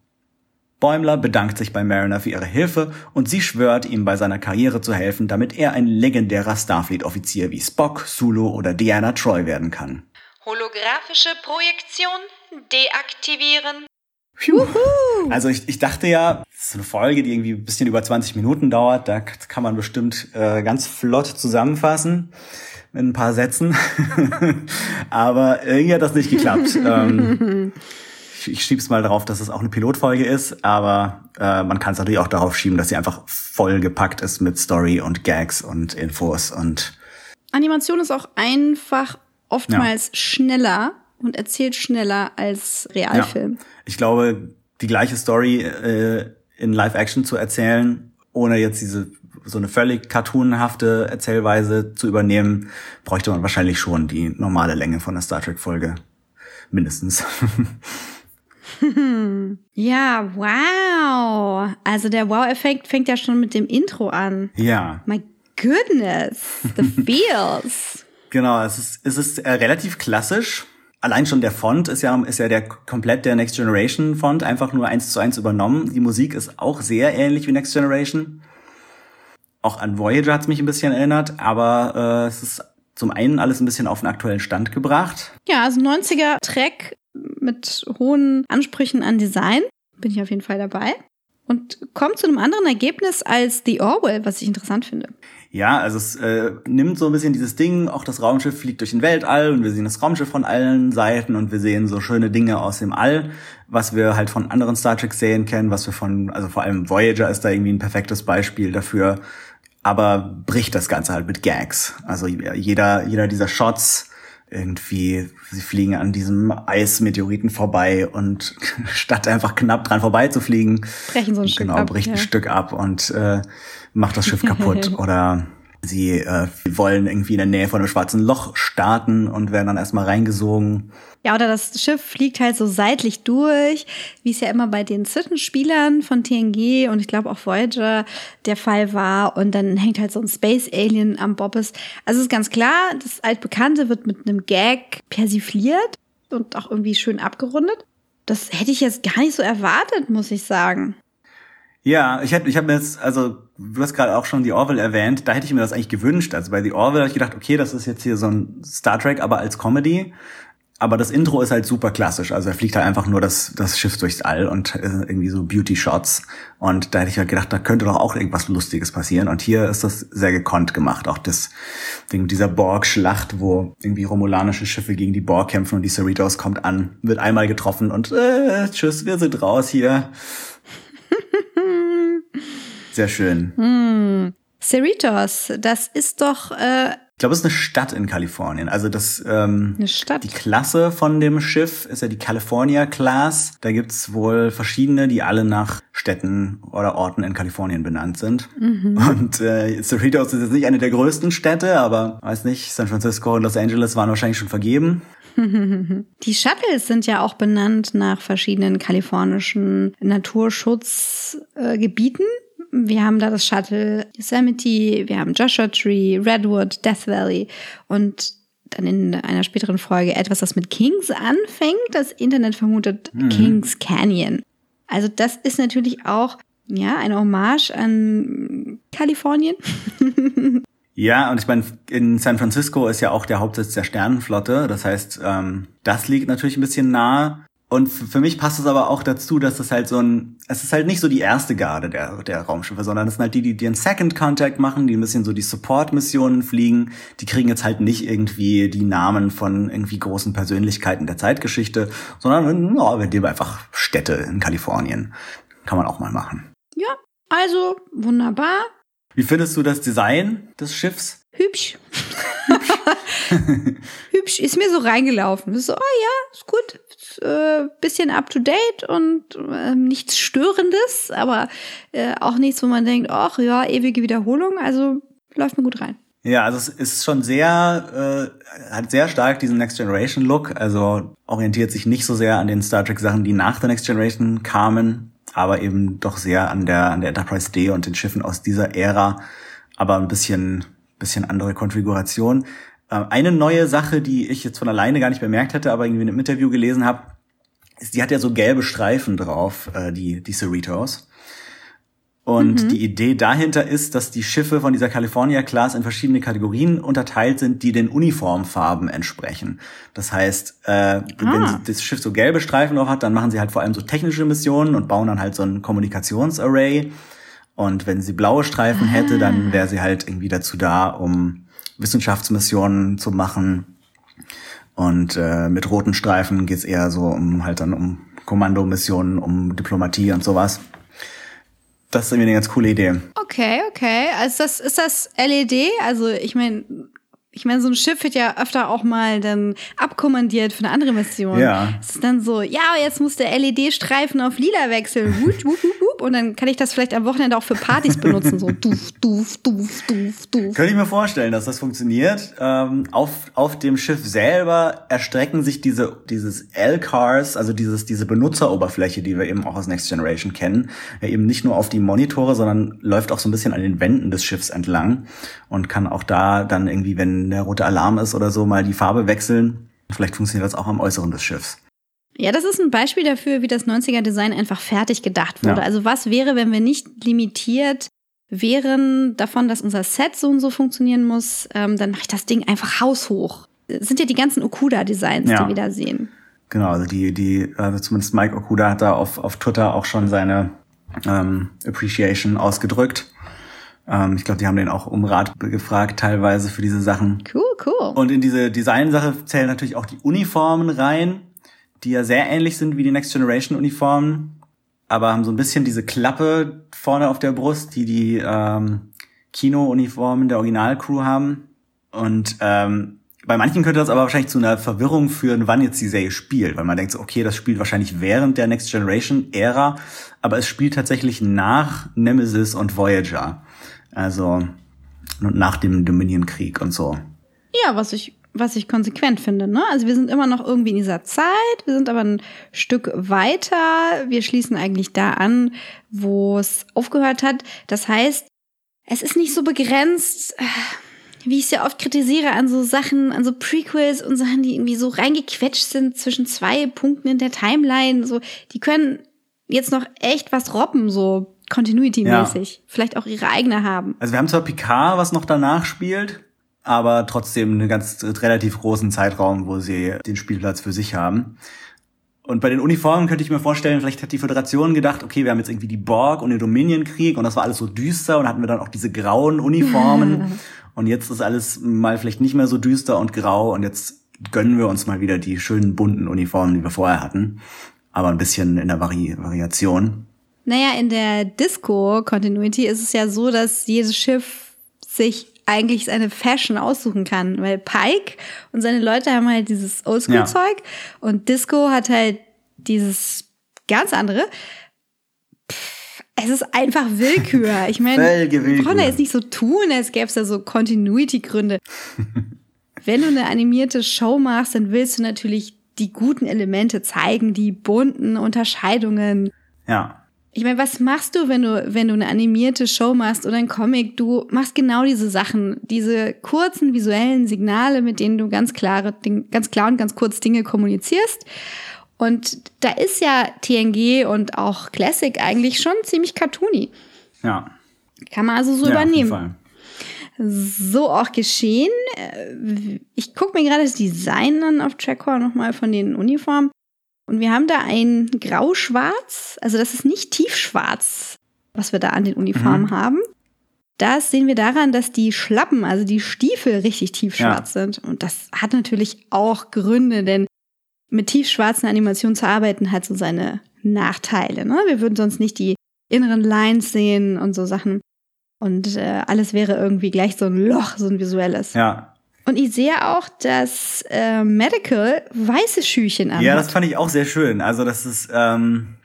Bäumler bedankt sich bei Mariner für ihre Hilfe und sie schwört, ihm bei seiner Karriere zu helfen, damit er ein legendärer Starfleet-Offizier wie Spock, Sulu oder Diana Troy werden kann. Holographische Projektion deaktivieren. Also ich, ich dachte ja, das ist eine Folge, die irgendwie ein bisschen über 20 Minuten dauert. Da kann man bestimmt äh, ganz flott zusammenfassen mit ein paar Sätzen. [laughs] Aber irgendwie hat das nicht geklappt. [laughs] ähm, ich, ich schieb's mal darauf, dass es auch eine Pilotfolge ist, aber äh, man kann es natürlich auch darauf schieben, dass sie einfach voll gepackt ist mit Story und Gags und Infos und Animation ist auch einfach oftmals schneller und erzählt schneller als Realfilm. Ja. Ich glaube, die gleiche Story äh, in Live-Action zu erzählen, ohne jetzt diese so eine völlig cartoonhafte Erzählweise zu übernehmen, bräuchte man wahrscheinlich schon die normale Länge von einer Star Trek-Folge. Mindestens. [laughs] Ja, wow. Also der Wow-Effekt fängt ja schon mit dem Intro an. Ja. My goodness, the [laughs] feels. Genau, es ist, es ist äh, relativ klassisch. Allein schon der Font ist ja, ist ja der komplett der Next Generation Font, einfach nur eins zu eins übernommen. Die Musik ist auch sehr ähnlich wie Next Generation. Auch an Voyager hat es mich ein bisschen erinnert, aber äh, es ist zum einen alles ein bisschen auf den aktuellen Stand gebracht. Ja, also 90er Track mit hohen Ansprüchen an Design. Bin ich auf jeden Fall dabei. Und kommt zu einem anderen Ergebnis als The Orwell, was ich interessant finde. Ja, also es äh, nimmt so ein bisschen dieses Ding, auch das Raumschiff fliegt durch den Weltall und wir sehen das Raumschiff von allen Seiten und wir sehen so schöne Dinge aus dem All, was wir halt von anderen Star Trek-Serien kennen, was wir von, also vor allem Voyager ist da irgendwie ein perfektes Beispiel dafür, aber bricht das Ganze halt mit Gags. Also jeder, jeder dieser Shots irgendwie, sie fliegen an diesem Eismeteoriten vorbei und [laughs] statt einfach knapp dran vorbeizufliegen, brechen so ein genau, Stück ab, bricht ein ja. Stück ab und äh, macht das Schiff kaputt. [laughs] Oder sie äh, wollen irgendwie in der Nähe von einem schwarzen Loch starten und werden dann erstmal reingesogen. Ja, oder das Schiff fliegt halt so seitlich durch, wie es ja immer bei den Zwischenspielern von TNG und ich glaube auch Voyager der Fall war. Und dann hängt halt so ein Space Alien am Bobbes. Also es ist ganz klar, das Altbekannte wird mit einem Gag persifliert und auch irgendwie schön abgerundet. Das hätte ich jetzt gar nicht so erwartet, muss ich sagen. Ja, ich hätte, ich habe mir jetzt, also du hast gerade auch schon die Orville erwähnt, da hätte ich mir das eigentlich gewünscht. Also bei The Orville habe ich gedacht, okay, das ist jetzt hier so ein Star Trek, aber als Comedy. Aber das Intro ist halt super klassisch. Also er fliegt halt einfach nur das, das Schiff durchs All und äh, irgendwie so Beauty-Shots. Und da hätte ich halt gedacht, da könnte doch auch irgendwas Lustiges passieren. Und hier ist das sehr gekonnt gemacht. Auch das Ding dieser Borg-Schlacht, wo irgendwie romulanische Schiffe gegen die Borg kämpfen und die Cerritos kommt an, wird einmal getroffen und äh, tschüss, wir sind raus hier. [laughs] Sehr schön. Hm. Cerritos, das ist doch äh, Ich glaube, es ist eine Stadt in Kalifornien. Also das ähm, eine Stadt. die Klasse von dem Schiff ist ja die California Class. Da gibt's wohl verschiedene, die alle nach Städten oder Orten in Kalifornien benannt sind. Und äh, Cerritos ist jetzt nicht eine der größten Städte, aber weiß nicht, San Francisco und Los Angeles waren wahrscheinlich schon vergeben. [laughs] Die Shuttles sind ja auch benannt nach verschiedenen kalifornischen Naturschutzgebieten. Wir haben da das Shuttle Yosemite, wir haben Joshua Tree, Redwood, Death Valley und dann in einer späteren Folge etwas, das mit Kings anfängt. Das Internet vermutet Kings Canyon. Also das ist natürlich auch ja eine Hommage an Kalifornien. [laughs] Ja, und ich meine, in San Francisco ist ja auch der Hauptsitz der Sternenflotte. Das heißt, ähm, das liegt natürlich ein bisschen nahe. Und für mich passt es aber auch dazu, dass es halt so ein, es ist halt nicht so die erste Garde der, der Raumschiffe, sondern es sind halt die, die den Second Contact machen, die ein bisschen so die Support-Missionen fliegen. Die kriegen jetzt halt nicht irgendwie die Namen von irgendwie großen Persönlichkeiten der Zeitgeschichte, sondern ja, wir nehmen einfach Städte in Kalifornien. Kann man auch mal machen. Ja, also wunderbar, Wie findest du das Design des Schiffs? hübsch. [laughs] [laughs] hübsch ist mir so reingelaufen. So, oh ja, ist gut. Äh, bisschen up to date und äh, nichts Störendes, aber äh, auch nichts, wo man denkt, ach ja, ewige Wiederholung. Also läuft mir gut rein. Ja, also es ist schon sehr, äh, hat sehr stark diesen Next Generation Look, also orientiert sich nicht so sehr an den Star Trek Sachen, die nach der Next Generation kamen, aber eben doch sehr an der, an der Enterprise D und den Schiffen aus dieser Ära, aber ein bisschen, bisschen andere Konfiguration. Äh, eine neue Sache, die ich jetzt von alleine gar nicht bemerkt hätte, aber irgendwie in einem Interview gelesen habe, ist, die hat ja so gelbe Streifen drauf, äh, die, die Cerritos. Und die Idee dahinter ist, dass die Schiffe von dieser California Class in verschiedene Kategorien unterteilt sind, die den Uniformfarben entsprechen. Das heißt, äh, wenn sie das Schiff so gelbe Streifen drauf hat, dann machen sie halt vor allem so technische Missionen und bauen dann halt so ein Kommunikationsarray. Und wenn sie blaue Streifen hätte, dann wäre sie halt irgendwie dazu da, um Wissenschaftsmissionen zu machen. Und äh, mit roten Streifen geht's eher so um halt dann um Kommandomissionen, um Diplomatie und sowas. Das ist irgendwie eine ganz coole Idee. Okay, okay. Also das ist das LED. Also ich meine, ich meine, so ein Schiff wird ja öfter auch mal dann abkommandiert für eine andere Mission. Ja. Es ist dann so, ja, jetzt muss der LED-Streifen auf lila wechseln. Wup, wup, wup, Und dann kann ich das vielleicht am Wochenende auch für Partys benutzen. So duf, duf, duf, duf, duf. Könnte ich mir vorstellen, dass das funktioniert. Ähm, auf, auf dem Schiff selber erstrecken sich diese, dieses L-Cars, also dieses, diese Benutzeroberfläche, die wir eben auch aus Next Generation kennen, ja eben nicht nur auf die Monitore, sondern läuft auch so ein bisschen an den Wänden des Schiffs entlang und kann auch da dann irgendwie, wenn der rote Alarm ist oder so, mal die Farbe wechseln. Vielleicht funktioniert das auch am Äußeren des Schiffs. Ja, das ist ein Beispiel dafür, wie das 90er-Design einfach fertig gedacht wurde. Ja. Also was wäre, wenn wir nicht limitiert wären davon, dass unser Set so und so funktionieren muss, ähm, dann mache ich das Ding einfach haushoch. Das sind ja die ganzen Okuda-Designs, Ja. die wir da sehen. Genau, also die, die, also zumindest Mike Okuda hat da auf, auf Twitter auch schon seine ähm, Appreciation ausgedrückt. Ähm, ich glaube, die haben den auch um Rat gefragt, teilweise für diese Sachen. Cool, cool. Und in diese Design-Sache zählen natürlich auch die Uniformen rein, die ja sehr ähnlich sind wie die Next Generation Uniformen, aber haben so ein bisschen diese Klappe vorne auf der Brust, die die ähm, Kino-Uniformen der Originalcrew haben. Und ähm, bei manchen könnte das aber wahrscheinlich zu einer Verwirrung führen, wann jetzt die Serie spielt, weil man denkt, so, okay, das spielt wahrscheinlich während der Next Generation Ära, aber es spielt tatsächlich nach Nemesis und Voyager. Also nach dem Dominion-Krieg und so. Ja, was ich, was ich konsequent finde. Ne? Also wir sind immer noch irgendwie in dieser Zeit, wir sind aber ein Stück weiter. Wir schließen eigentlich da an, wo es aufgehört hat. Das heißt, es ist nicht so begrenzt, äh, wie ich es ja oft kritisiere, an so Sachen, an so Prequels und Sachen, die irgendwie so reingequetscht sind zwischen zwei Punkten in der Timeline. So, die können jetzt noch echt was robben, so Continuity-mäßig. Vielleicht auch ihre eigene haben. Also wir haben zwar Picard, was noch danach spielt, aber trotzdem einen ganz relativ großen Zeitraum, wo sie den Spielplatz für sich haben. Und bei den Uniformen könnte ich mir vorstellen, vielleicht hat die Föderation gedacht, okay, wir haben jetzt irgendwie die Borg und den Dominion-Krieg und das war alles so düster und hatten wir dann auch diese grauen Uniformen. [laughs] und jetzt ist alles mal vielleicht nicht mehr so düster und grau und jetzt gönnen wir uns mal wieder die schönen bunten Uniformen, die wir vorher hatten. Aber ein bisschen in der Vari Variation. Naja, in der Disco-Continuity ist es ja so, dass jedes Schiff sich eigentlich seine Fashion aussuchen kann, weil Pike und seine Leute haben halt dieses Oldschool-Zeug und Disco hat halt dieses ganz andere. Pff, es ist einfach Willkür. [laughs] Ich meine, wir brauchen da jetzt nicht so tun, als gäbe es da so Continuity-Gründe. [laughs] Wenn du eine animierte Show machst, dann willst du natürlich die guten Elemente zeigen, die bunten Unterscheidungen. Ja. Ich meine, was machst du, wenn du, wenn du eine animierte Show machst oder ein Comic? Du machst genau diese Sachen, diese kurzen visuellen Signale, mit denen du ganz klare, ganz klar und ganz kurz Dinge kommunizierst. Und da ist ja TNG und auch Classic eigentlich schon ziemlich cartoony. Ja. Kann man also so ja, Auf jeden übernehmen. Fall. So auch geschehen. Äh, Ich gucke mir gerade das Design an auf Trackcore nochmal von den Uniformen. Und wir haben da ein Grau-Schwarz. Also das ist nicht tiefschwarz, was wir da an den Uniformen haben. Das sehen wir daran, dass die Schlappen, also die Stiefel, richtig tiefschwarz sind. Und das hat natürlich auch Gründe, denn mit tiefschwarzen Animationen zu arbeiten hat so seine Nachteile. Ne? Wir würden sonst nicht die inneren Lines sehen und so Sachen. Und äh, alles wäre irgendwie gleich so ein Loch, so ein visuelles. Ja. Und ich sehe auch, dass äh, Medical weiße Schüchen anhat. Ja, das fand ich auch sehr schön. Also das ist, ähm,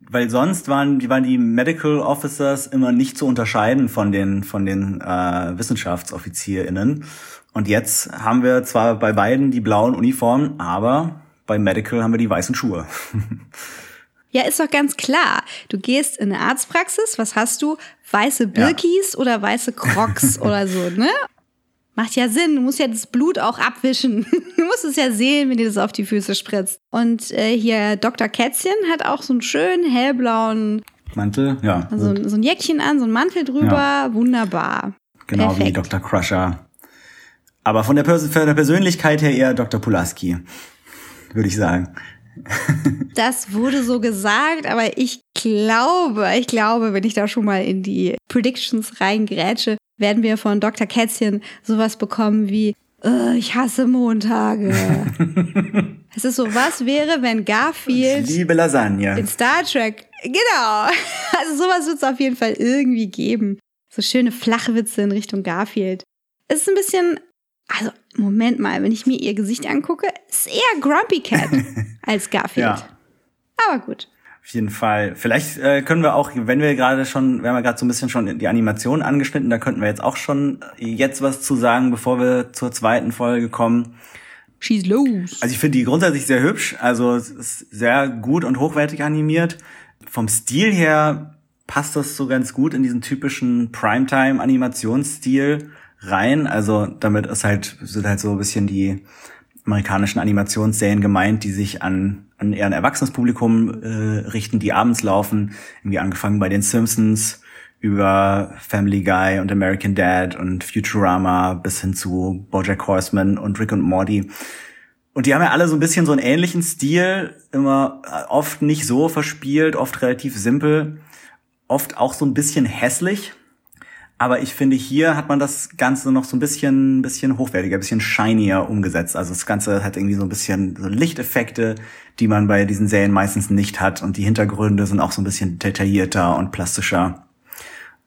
weil sonst waren die, waren die Medical Officers immer nicht zu unterscheiden von den, von den äh, WissenschaftsoffizierInnen. Und jetzt haben wir zwar bei beiden die blauen Uniformen, aber bei Medical haben wir die weißen Schuhe. [laughs] Ja, ist doch ganz klar. Du gehst in eine Arztpraxis, was hast du? Weiße Birkis oder weiße Crocs [laughs] oder so, ne? Macht ja Sinn, du musst ja das Blut auch abwischen. [laughs] Du musst es ja sehen, wenn dir das auf die Füße spritzt. Und äh, hier Dr. Kätzchen hat auch so einen schönen hellblauen Mantel, ja. Also so ein Jäckchen an, so ein Mantel drüber, Ja. wunderbar. genau wie perfekt. Dr. Crusher. Aber von der, Pers von der Persönlichkeit her eher Dr. Pulaski, würde ich sagen. [laughs] Das wurde so gesagt, aber ich glaube, ich glaube, wenn ich da schon mal in die Predictions reingrätsche, werden wir von Dr. Kätzchen sowas bekommen wie, äh, ich hasse Montage. [laughs] es ist so, was wäre, wenn Ich Garfield liebe Lasagne. in Star Trek, genau, also sowas wird es auf jeden Fall irgendwie geben. So schöne Flachwitze in Richtung Garfield. Es ist ein bisschen, also Moment mal, wenn ich mir ihr Gesicht angucke, ist eher Grumpy Cat [laughs] als Garfield. Ja. Aber gut. Auf jeden Fall. Vielleicht äh, können wir auch, wenn wir gerade schon, wir haben ja gerade so ein bisschen schon die Animation angeschnitten, da könnten wir jetzt auch schon jetzt was zu sagen, bevor wir zur zweiten Folge kommen. Schieß los. Also ich finde die grundsätzlich sehr hübsch, also es ist sehr gut und hochwertig animiert. Vom Stil her passt das so ganz gut in diesen typischen Primetime-Animationsstil rein. Also damit ist halt, sind halt so ein bisschen die amerikanischen Animationsserien gemeint, die sich an, an eher ein erwachsenes Publikum äh, richten, die abends laufen. Irgendwie angefangen bei den Simpsons über Family Guy und American Dad und Futurama bis hin zu Bojack Horseman und Rick und Morty. Und die haben ja alle so ein bisschen so einen ähnlichen Stil, immer äh, oft nicht so verspielt, oft relativ simpel, oft auch so ein bisschen hässlich. Aber ich finde, hier hat man das Ganze noch so ein bisschen, bisschen hochwertiger, ein bisschen shinier umgesetzt. Also das Ganze hat irgendwie so ein bisschen so Lichteffekte, die man bei diesen Serien meistens nicht hat. Und die Hintergründe sind auch so ein bisschen detaillierter und plastischer.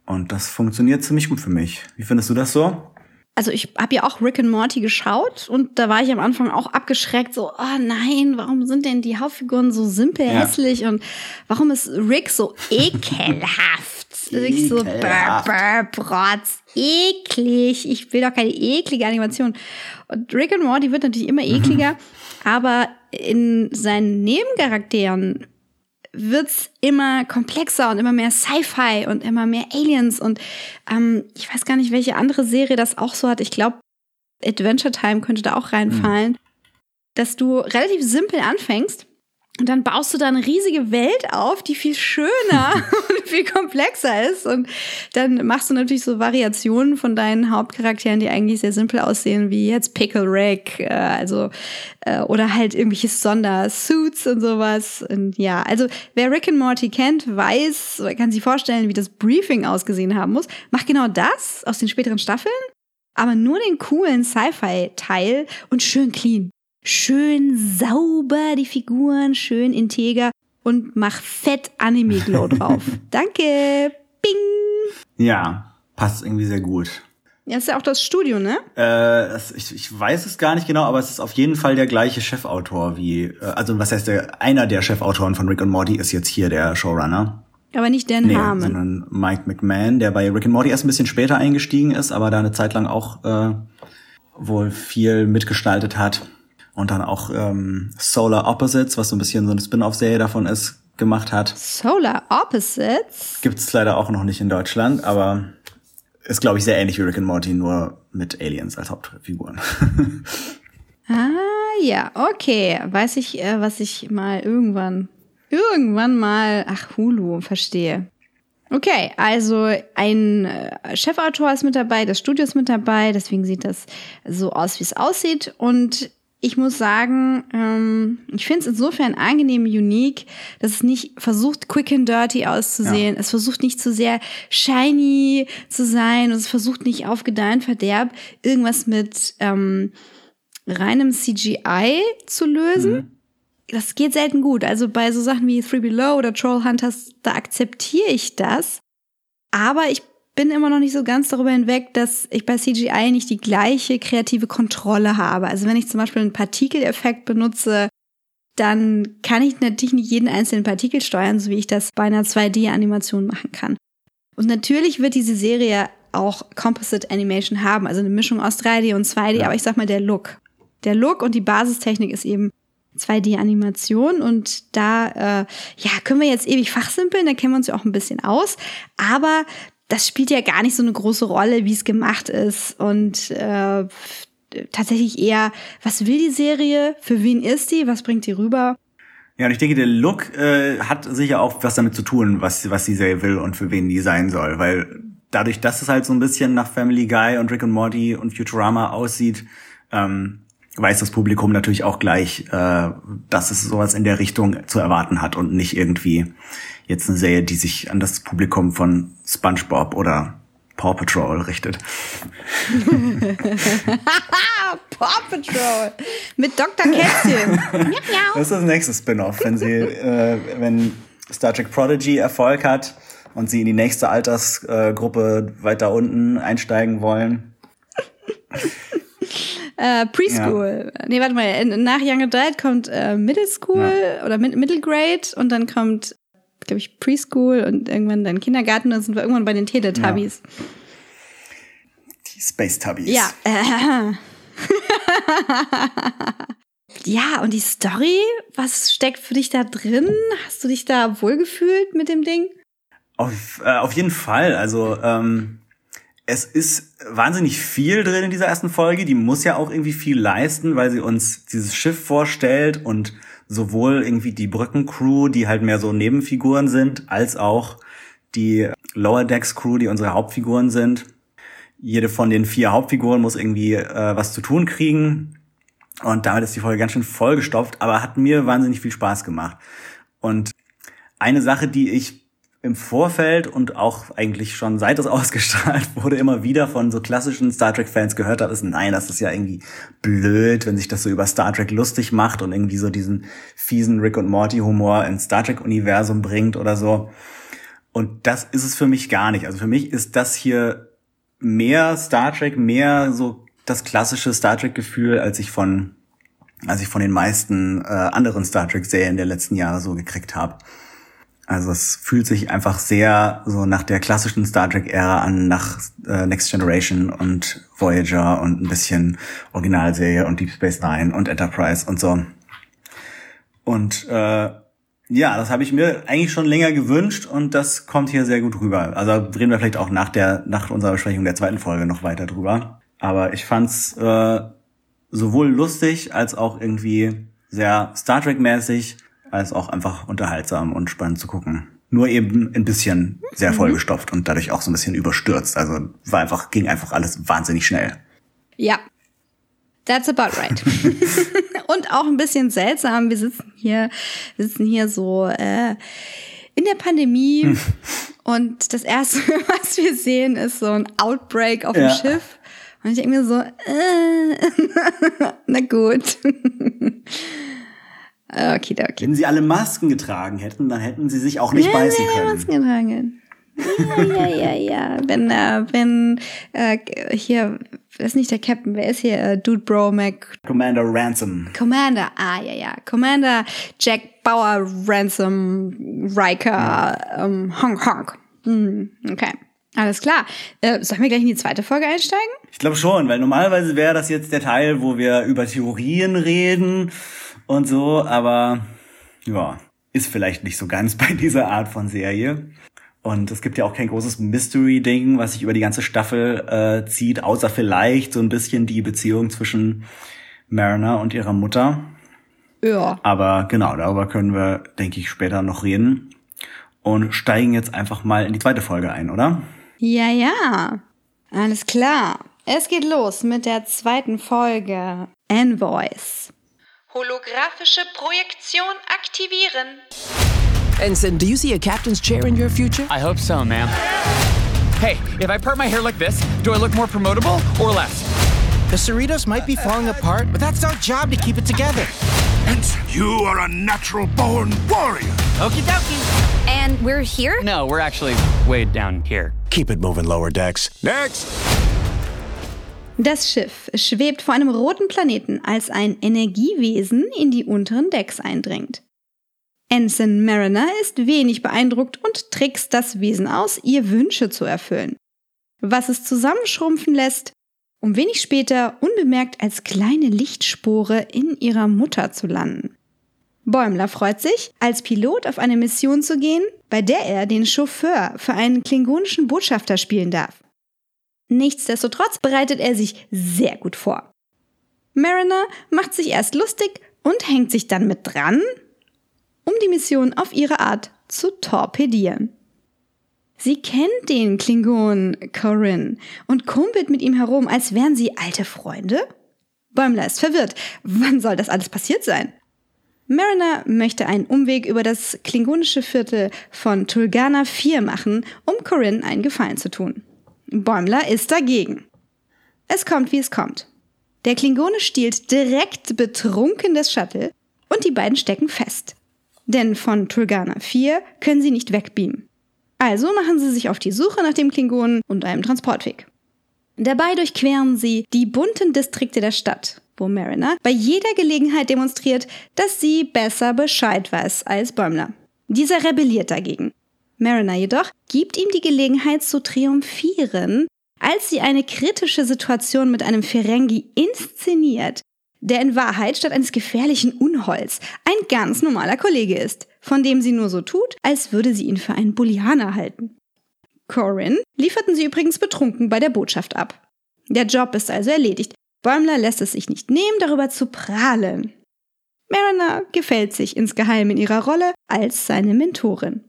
Und das funktioniert ziemlich gut für mich. Wie findest du das so? Also ich habe ja auch Rick and Morty geschaut und da war ich am Anfang auch abgeschreckt, so, oh nein, warum sind denn die Hauptfiguren so simpel Ja. hässlich und warum ist Rick so [laughs] ekelhaft? Wirklich so brr, brr, brotz, eklig. Ich will doch keine eklige Animation. Und Rick and Morty wird natürlich immer ekliger, [laughs] aber in seinen Nebencharakteren wird's immer komplexer und immer mehr Sci-Fi und immer mehr Aliens und ähm, ich weiß gar nicht, welche andere Serie das auch so hat. Ich glaube, Adventure Time könnte da auch reinfallen, dass du relativ simpel anfängst und dann baust du da eine riesige Welt auf, die viel schöner [laughs] und viel komplexer ist. Und dann machst du natürlich so Variationen von deinen Hauptcharakteren, die eigentlich sehr simpel aussehen, wie jetzt Pickle Rick, äh, also äh, oder halt irgendwelche Sondersuits und sowas. Und ja, also wer Rick and Morty kennt, weiß, kann sich vorstellen, wie das Briefing ausgesehen haben muss. Macht genau das aus den späteren Staffeln, aber nur den coolen Sci-Fi-Teil und schön clean. Schön sauber die Figuren, schön integer und mach fett Anime-Glow [laughs] drauf. Danke. Bing. Ja, passt irgendwie sehr gut. Ja, ist ja auch das Studio, ne? Äh, das, ich, ich weiß es gar nicht genau, aber es ist auf jeden Fall der gleiche Chefautor wie, äh, also was heißt der, einer der Chefautoren von Rick and Morty ist jetzt hier der Showrunner. Aber nicht Dan Nee, Harmon. sondern Mike McMahon, der bei Rick and Morty erst ein bisschen später eingestiegen ist, aber da eine Zeit lang auch äh, wohl viel mitgestaltet hat und dann auch ähm, Solar Opposites, was so ein bisschen so eine Spin-off-Serie davon ist, gemacht hat. Solar Opposites. Gibt's leider auch noch nicht in Deutschland, aber ist, glaube ich, sehr ähnlich wie Rick and Morty, nur mit Aliens als Hauptfiguren. [laughs] Ah, ja, okay. Weiß ich, äh, was ich mal irgendwann, irgendwann mal, ach, Hulu, verstehe. Okay, also ein äh, Chefautor ist mit dabei, das Studio ist mit dabei, deswegen sieht das so aus, wie es aussieht. Und ich muss sagen, ähm, ich finde es insofern angenehm unique, dass es nicht versucht, quick and dirty auszusehen. Es versucht nicht zu sehr shiny zu sein und es versucht nicht auf Gedeihen Verderb irgendwas mit ähm, reinem CGI zu lösen. Das geht selten gut. Also bei so Sachen wie Three Below oder Troll Hunters, da akzeptiere ich das. Aber ich bin immer noch nicht so ganz darüber hinweg, dass ich bei CGI nicht die gleiche kreative Kontrolle habe. Also wenn ich zum Beispiel einen Partikeleffekt benutze, dann kann ich natürlich nicht jeden einzelnen Partikel steuern, so wie ich das bei einer 2D-Animation machen kann. Und natürlich wird diese Serie auch Composite Animation haben, also eine Mischung aus 3D und 2D, aber ich sag mal der Look. Der Look und die Basistechnik ist eben 2D-Animation und da äh, ja können wir jetzt ewig fachsimpeln, da kennen wir uns ja auch ein bisschen aus, aber das spielt ja gar nicht so eine große Rolle, wie es gemacht ist und äh, tatsächlich eher, was will die Serie, für wen ist die, was bringt die rüber? Ja, und ich denke, der Look äh, hat sicher auch was damit zu tun, was, was die Serie will und für wen die sein soll. Weil dadurch, dass es halt so ein bisschen nach Family Guy und Rick und Morty und Futurama aussieht, ähm, weiß das Publikum natürlich auch gleich, äh, dass es sowas in der Richtung zu erwarten hat und nicht irgendwie jetzt eine Serie, die sich an das Publikum von SpongeBob oder Paw Patrol richtet. [laughs] Paw Patrol mit Dr. Kätzchen. [laughs] Das ist das nächste Spin-off, wenn sie, äh, wenn Star Trek Prodigy Erfolg hat und sie in die nächste Altersgruppe weiter unten einsteigen wollen. Äh, Preschool. Nee, warte mal. Nach Young Adult kommt äh, Middle School oder Mid Middle Grade und dann kommt, glaube ich, Preschool und irgendwann dann Kindergarten und dann sind wir irgendwann bei den Teletubbies. Die Space Tubbies. Ja. Äh. [laughs] ja, und die Story, was steckt für dich da drin? Hast du dich da wohlgefühlt mit dem Ding? Auf, äh, auf jeden Fall. Also ähm, es ist wahnsinnig viel drin in dieser ersten Folge. Die muss ja auch irgendwie viel leisten, weil sie uns dieses Schiff vorstellt und sowohl irgendwie die Brückencrew, die halt mehr so Nebenfiguren sind, als auch die Lower Decks Crew, die unsere Hauptfiguren sind. Jede von den vier Hauptfiguren muss irgendwie äh, was zu tun kriegen. Und damit ist die Folge ganz schön vollgestopft, aber hat mir wahnsinnig viel Spaß gemacht. Und eine Sache, die ich im Vorfeld und auch eigentlich schon seit es [laughs] ausgestrahlt wurde, immer wieder von so klassischen Star Trek-Fans gehört habe, ist, nein, das ist ja irgendwie blöd, wenn sich das so über Star Trek lustig macht und irgendwie so diesen fiesen Rick und Morty-Humor ins Star Trek-Universum bringt oder so. Und das ist es für mich gar nicht. Also für mich ist das hier mehr Star Trek, mehr so das klassische Star Trek-Gefühl, als ich von, als ich von den meisten äh, anderen Star Trek-Serien der letzten Jahre so gekriegt habe. Also es fühlt sich einfach sehr so nach der klassischen Star Trek-Ära an, nach äh, Next Generation und Voyager und ein bisschen Originalserie und Deep Space Nine und Enterprise und so. Und äh, ja, das habe ich mir eigentlich schon länger gewünscht und das kommt hier sehr gut rüber. Also reden wir vielleicht auch nach der nach unserer Besprechung der zweiten Folge noch weiter drüber. Aber ich fand's äh, sowohl lustig als auch irgendwie sehr Star Trek mäßig als auch einfach unterhaltsam und spannend zu gucken. Nur eben ein bisschen sehr vollgestopft und dadurch auch so ein bisschen überstürzt. Also war einfach, ging einfach alles wahnsinnig schnell. Ja. That's about right. [laughs] [laughs] und auch ein bisschen seltsam. Wir sitzen hier, wir sitzen hier so äh, in der Pandemie [laughs] und das erste, was wir sehen, ist so ein Outbreak auf dem Ja. Schiff. Und ich denke mir so, äh, na gut. Okay, okay. Wenn sie alle Masken getragen hätten, dann hätten sie sich auch nicht beißen können. Masken tragen. Ja, ja, ja, ja. Wenn, äh, wenn, äh, hier, wer ist nicht der Captain, wer ist hier? Äh, Dude Bro Mac Commander Ransom. Commander, ah, ja, ja. Commander Jack Bauer Ransom Riker ähm, Honk Honk. Hm, okay. Alles klar. Äh, sollen wir gleich in die zweite Folge einsteigen? Ich glaube schon, weil normalerweise wäre das jetzt der Teil, wo wir über Theorien reden und so, aber ja, ist vielleicht nicht so ganz [laughs] bei dieser Art von Serie. Und es gibt ja auch kein großes Mystery-Ding, was sich über die ganze Staffel äh, zieht, außer vielleicht so ein bisschen die Beziehung zwischen Mariner und ihrer Mutter. Ja. Aber genau, darüber können wir, denke ich, später noch reden. Und steigen jetzt einfach mal in die zweite Folge ein, oder? Ja, ja. Alles klar. Es geht los mit der zweiten Folge. Envoys. Holographische Projektion aktivieren. Ensign, do you see a captain's chair in your future? I hope so, ma'am. Hey, if I part my hair like this, do I look more promotable or less? The Cerritos might be falling apart, but that's our job to keep it together. Ensign, you are a natural born warrior. Okie dokie. And we're here? No, we're actually way down here. Keep it moving, lower decks. Next. Das Schiff schwebt vor einem roten Planeten, als ein Energiewesen in die unteren Decks eindringt. Ensign Mariner ist wenig beeindruckt und trickst das Wesen aus, ihr Wünsche zu erfüllen. Was es zusammenschrumpfen lässt, um wenig später unbemerkt als kleine Lichtspore in ihrer Mutter zu landen. Bäumler freut sich, als Pilot auf eine Mission zu gehen, bei der er den Chauffeur für einen klingonischen Botschafter spielen darf. Nichtsdestotrotz bereitet er sich sehr gut vor. Mariner macht sich erst lustig und hängt sich dann mit dran. um die Mission auf ihre Art zu torpedieren. Sie kennt den Klingon Corinne und kumpelt mit ihm herum, als wären sie alte Freunde? Bäumler ist verwirrt. Wann soll das alles passiert sein? Mariner möchte einen Umweg über das klingonische Viertel von Tulgana 4 machen, um Corinne einen Gefallen zu tun. Bäumler ist dagegen. Es kommt, wie es kommt. Der Klingone stiehlt direkt betrunken das Shuttle und die beiden stecken fest. Denn von Tulgana 4 können sie nicht wegbeamen. Also machen sie sich auf die Suche nach dem Klingonen und einem Transportweg. Dabei durchqueren sie die bunten Distrikte der Stadt, wo Mariner bei jeder Gelegenheit demonstriert, dass sie besser Bescheid weiß als Bäumler. Dieser rebelliert dagegen. Mariner jedoch gibt ihm die Gelegenheit zu triumphieren, als sie eine kritische Situation mit einem Ferengi inszeniert, der in Wahrheit statt eines gefährlichen Unholds ein ganz normaler Kollege ist, von dem sie nur so tut, als würde sie ihn für einen Bullianer halten. Corinne lieferten sie übrigens betrunken bei der Botschaft ab. Der Job ist also erledigt. Bäumler lässt es sich nicht nehmen, darüber zu prahlen. Mariner gefällt sich insgeheim in ihrer Rolle als seine Mentorin.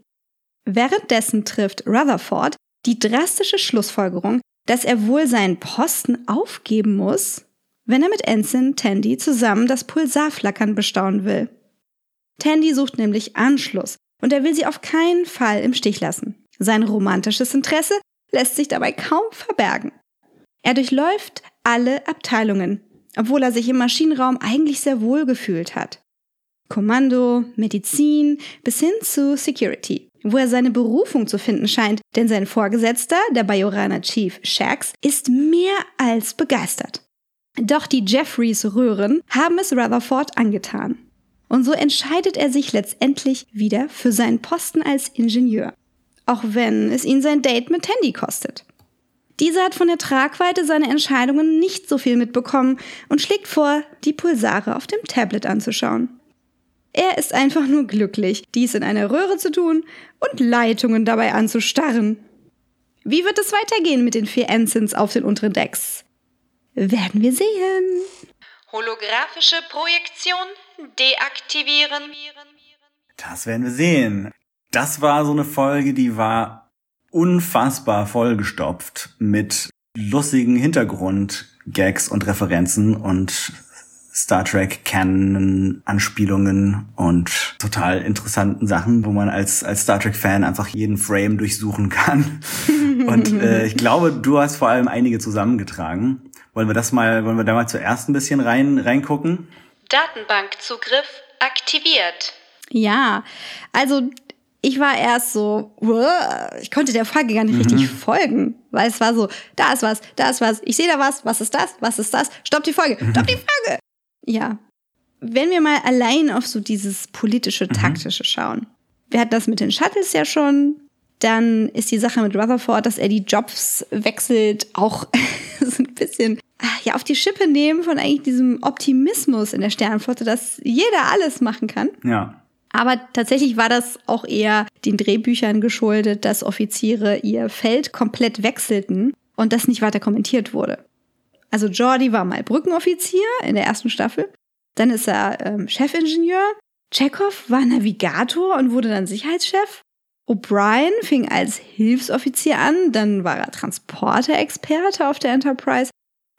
Währenddessen trifft Rutherford die drastische Schlussfolgerung, dass er wohl seinen Posten aufgeben muss, wenn er mit Ensign Tandy zusammen das Pulsarflackern bestaunen will. Tandy sucht nämlich Anschluss und er will sie auf keinen Fall im Stich lassen. Sein romantisches Interesse lässt sich dabei kaum verbergen. Er durchläuft alle Abteilungen, obwohl er sich im Maschinenraum eigentlich sehr wohl gefühlt hat. Kommando, Medizin bis hin zu Security, wo er seine Berufung zu finden scheint, denn sein Vorgesetzter, der Bajoraner Chief Shax, ist mehr als begeistert. Doch die Jeffreys Röhren haben es Rutherford angetan. Und so entscheidet er sich letztendlich wieder für seinen Posten als Ingenieur. Auch wenn es ihn sein Date mit Tandy kostet. Dieser hat von der Tragweite seiner Entscheidungen nicht so viel mitbekommen und schlägt vor, die Pulsare auf dem Tablet anzuschauen. Er ist einfach nur glücklich, dies in einer Röhre zu tun und Leitungen dabei anzustarren. Wie wird es weitergehen mit den vier Ensigns auf den unteren Decks? Werden wir sehen. Holographische Projektion deaktivieren. Das werden wir sehen. Das war so eine Folge, die war unfassbar vollgestopft mit lustigen Hintergrund-Gags und Referenzen und Star Trek Canon Anspielungen und total interessanten Sachen, wo man als als Star Trek Fan einfach jeden Frame durchsuchen kann. [laughs] und äh, ich glaube, du hast vor allem einige zusammengetragen. Wollen wir das mal, wollen wir da mal zuerst ein bisschen rein reingucken? Datenbankzugriff aktiviert. Ja, also ich war erst so, ich konnte der Frage gar nicht mhm. richtig folgen, weil es war so, da ist was, da ist was, ich sehe da was, was ist das, was ist das, stopp die Folge, stopp die Frage. Ja. Wenn wir mal allein auf so dieses politische, mhm. taktische mhm. schauen. Wir hatten das mit den Shuttles ja schon. Dann ist die Sache mit Rutherford, dass er die Jobs wechselt, auch [laughs] so ein bisschen ja, auf die Schippe nehmen von eigentlich diesem Optimismus in der Sternenflotte, dass jeder alles machen kann. Ja. Aber tatsächlich war das auch eher den Drehbüchern geschuldet, dass Offiziere ihr Feld komplett wechselten und das nicht weiter kommentiert wurde. Also Jordi war mal Brückenoffizier in der ersten Staffel. Dann ist er ähm, Chefingenieur. Chekhov war Navigator und wurde dann Sicherheitschef. O'Brien fing als Hilfsoffizier an, dann war er Transporter-Experte auf der Enterprise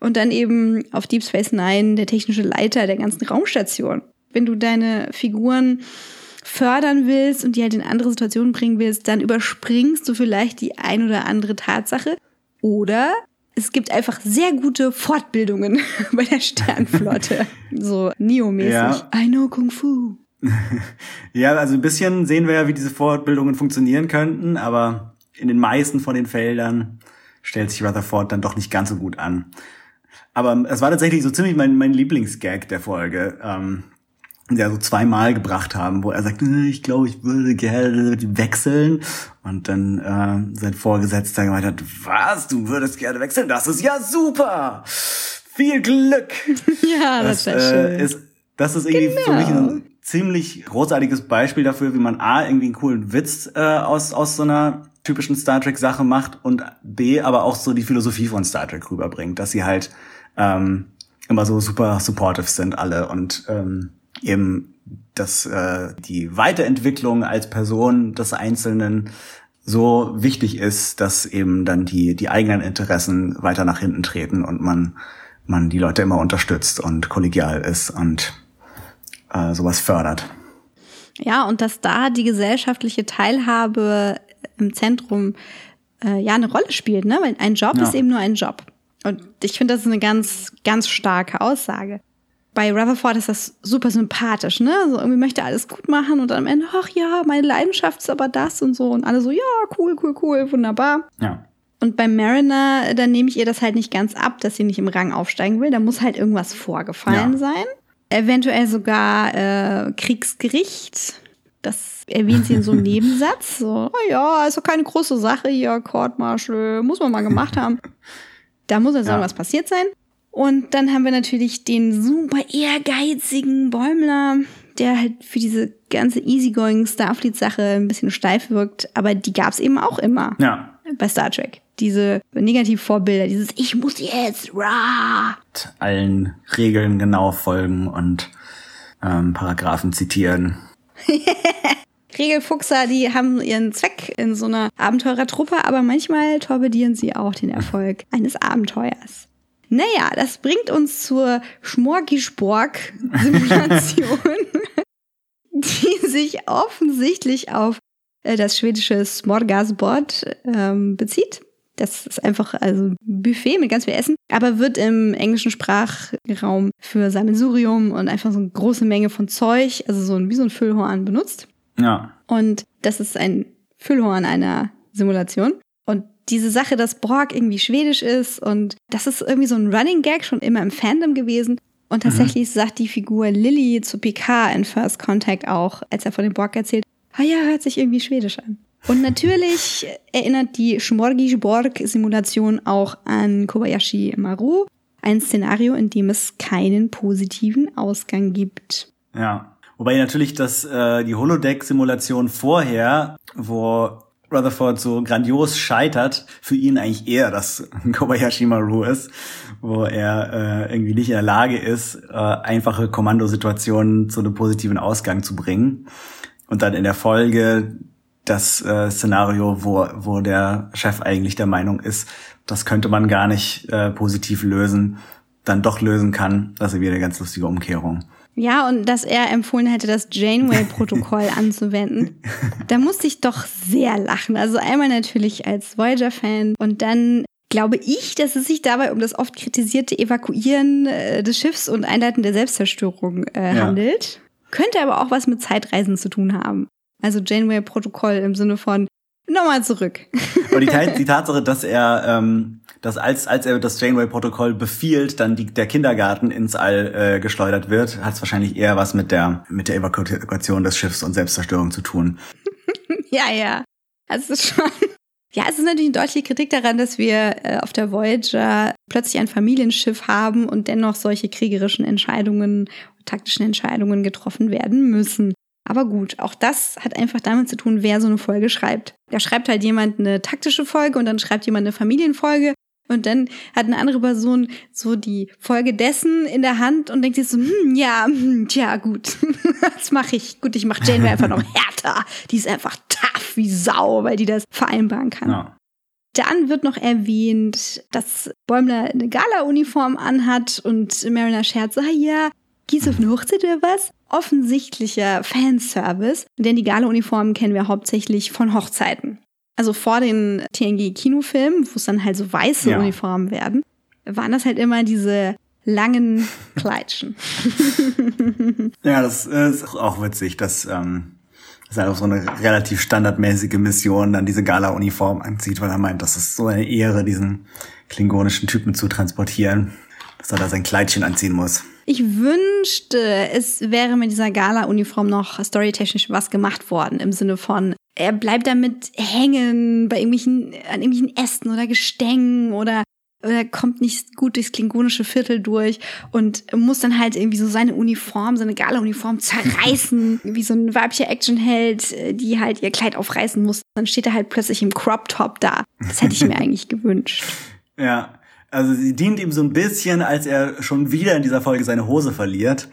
und dann eben auf Deep Space Nine der technische Leiter der ganzen Raumstation. Wenn du deine Figuren fördern willst und die halt in andere Situationen bringen willst, dann überspringst du vielleicht die ein oder andere Tatsache oder es gibt einfach sehr gute Fortbildungen [laughs] bei der Sternflotte. [laughs] so Neo-mäßig. Ja. I know Kung Fu. [laughs] ja, also ein bisschen sehen wir ja, wie diese Fortbildungen funktionieren könnten, aber in den meisten von den Feldern stellt sich Rutherford dann doch nicht ganz so gut an. Aber es war tatsächlich so ziemlich mein, mein Lieblingsgag der Folge. Ähm, der so zweimal gebracht haben, wo er sagt, ich glaube, ich würde gerne wechseln. Und dann äh, sein Vorgesetzter gemeint hat, was, du würdest gerne wechseln? Das ist ja super! Viel Glück! [laughs] ja, das, das ist äh, schön. Ist, das ist irgendwie genau. für mich ein ziemlich großartiges Beispiel dafür, wie man A, irgendwie einen coolen Witz äh, aus, aus so einer typischen Star Trek-Sache macht und B, aber auch so die Philosophie von Star Trek rüberbringt, dass sie halt ähm, immer so super supportive sind alle und ähm, eben dass äh, die Weiterentwicklung als Person des Einzelnen so wichtig ist, dass eben dann die, die eigenen Interessen weiter nach hinten treten und man, man die Leute immer unterstützt und kollegial ist und äh, sowas fördert. Ja, und dass da die gesellschaftliche Teilhabe im Zentrum äh, ja eine Rolle spielt, ne? Weil ein Job Ja. ist eben nur ein Job. Und ich finde, das ist eine ganz, ganz starke Aussage. Bei Rutherford ist das super sympathisch, ne? So irgendwie möchte alles gut machen und dann am Ende, ach ja, meine Leidenschaft ist aber das und so. Und alle so, ja, cool, cool, cool, wunderbar. Ja. Und beim Mariner, da nehme ich ihr das halt nicht ganz ab, dass sie nicht im Rang aufsteigen will. Da muss halt irgendwas vorgefallen Ja. sein. Eventuell sogar äh, Kriegsgericht. Das erwähnt sie in so einem [laughs] Nebensatz. So, oh ja, ist doch keine große Sache hier, Court Martial, muss man mal gemacht [laughs] haben. Da muss also Ja. irgendwas passiert sein. Und dann haben wir natürlich den super ehrgeizigen Bäumler, der halt für diese ganze easygoing Starfleet-Sache ein bisschen steif wirkt. Aber die gab's eben auch immer Ja. bei Star Trek. Diese Negativvorbilder, dieses Ich muss jetzt, rah. Allen Regeln genau folgen und ähm, Paragraphen zitieren. [laughs] Regelfuchser, die haben ihren Zweck in so einer Abenteurertruppe, aber manchmal torpedieren sie auch den Erfolg [laughs] eines Abenteuers. Naja, das bringt uns zur Schmorgisporg-Simulation, [laughs] die sich offensichtlich auf äh, das schwedische Smorgasbord ähm, bezieht. Das ist einfach also ein Buffet mit ganz viel Essen, aber wird im englischen Sprachraum für Sammelsurium und einfach so eine große Menge von Zeug, also so ein, wie so ein Füllhorn benutzt. Ja. Und das ist ein Füllhorn einer Simulation. Diese Sache, dass Borg irgendwie schwedisch ist und das ist irgendwie so ein Running Gag schon immer im Fandom gewesen. Und tatsächlich sagt die Figur Lily zu Picard in First Contact auch, als er von dem Borg erzählt, ah ja, hört sich irgendwie schwedisch an. Und natürlich erinnert die Schmorgisch-Borg-Simulation auch an Kobayashi Maru, ein Szenario, in dem es keinen positiven Ausgang gibt. Ja. Wobei natürlich das, äh, die Holodeck-Simulation vorher, wo Rutherford so grandios scheitert, für ihn eigentlich eher das [laughs] Kobayashi Maru ist, wo er äh, irgendwie nicht in der Lage ist, äh, einfache Kommandosituationen zu einem positiven Ausgang zu bringen. Und dann in der Folge das äh, Szenario, wo, wo der Chef eigentlich der Meinung ist, das könnte man gar nicht äh, positiv lösen, dann doch lösen kann. Das ist wieder eine ganz lustige Umkehrung. Ja, und dass er empfohlen hätte, das Janeway-Protokoll [laughs] anzuwenden. Da musste ich doch sehr lachen. Also einmal natürlich als Voyager-Fan und dann glaube ich, dass es sich dabei um das oft kritisierte Evakuieren äh, des Schiffs und Einleiten der Selbstzerstörung äh, Ja. handelt. Könnte aber auch was mit Zeitreisen zu tun haben. Also Janeway-Protokoll im Sinne von nochmal zurück. Aber die, [laughs] die Tatsache, dass er, ähm, dass als, als er das Janeway-Protokoll befiehlt, dann die, der Kindergarten ins All äh, geschleudert wird, hat es wahrscheinlich eher was mit der, mit der Evakuation des Schiffs und Selbstzerstörung zu tun. [laughs] Ja, ja. Also schon. [laughs] Ja, es ist natürlich eine deutliche Kritik daran, dass wir äh, auf der Voyager plötzlich ein Familienschiff haben und dennoch solche kriegerischen Entscheidungen, taktischen Entscheidungen getroffen werden müssen. Aber gut, auch das hat einfach damit zu tun, wer so eine Folge schreibt. Da schreibt halt jemand eine taktische Folge und dann schreibt jemand eine Familienfolge und dann hat eine andere Person so die Folge dessen in der Hand und denkt sich so, hm, ja, hm, tja, gut, [laughs] das mache ich. Gut, ich mache Janeway einfach noch [laughs] härter. Die ist einfach tough wie Sau, weil die das vereinbaren kann. Ja. Dann wird noch erwähnt, dass Bäumler eine Gala-Uniform anhat und Mariner scherzt, ah ja, du auf eine Hochzeit oder was? Offensichtlicher Fanservice, denn die Gala-Uniformen kennen wir hauptsächlich von Hochzeiten. Also vor den TNG-Kinofilmen, wo es dann halt so weiße Ja. Uniformen werden, waren das halt immer diese langen [laughs] Kleidchen. Ja, das ist auch witzig, dass ähm, dass er auf so eine relativ standardmäßige Mission dann diese Gala-Uniform anzieht, weil er meint, das ist so eine Ehre, diesen klingonischen Typen zu transportieren, dass er da sein Kleidchen anziehen muss. Ich wünschte, es wäre mit dieser Gala-Uniform noch storytechnisch was gemacht worden, im Sinne von, er bleibt damit hängen bei irgendwelchen, an irgendwelchen Ästen oder Gestängen oder, oder kommt nicht gut durchs klingonische Viertel durch und muss dann halt irgendwie so seine Uniform, seine Gala-Uniform [laughs] zerreißen, wie so ein weiblicher Actionheld, äh, die halt ihr Kleid aufreißen muss. Dann steht er halt plötzlich im Crop-Top da. Das hätte ich mir [laughs] eigentlich gewünscht. Ja, also sie dient ihm so ein bisschen, als er schon wieder in dieser Folge seine Hose verliert.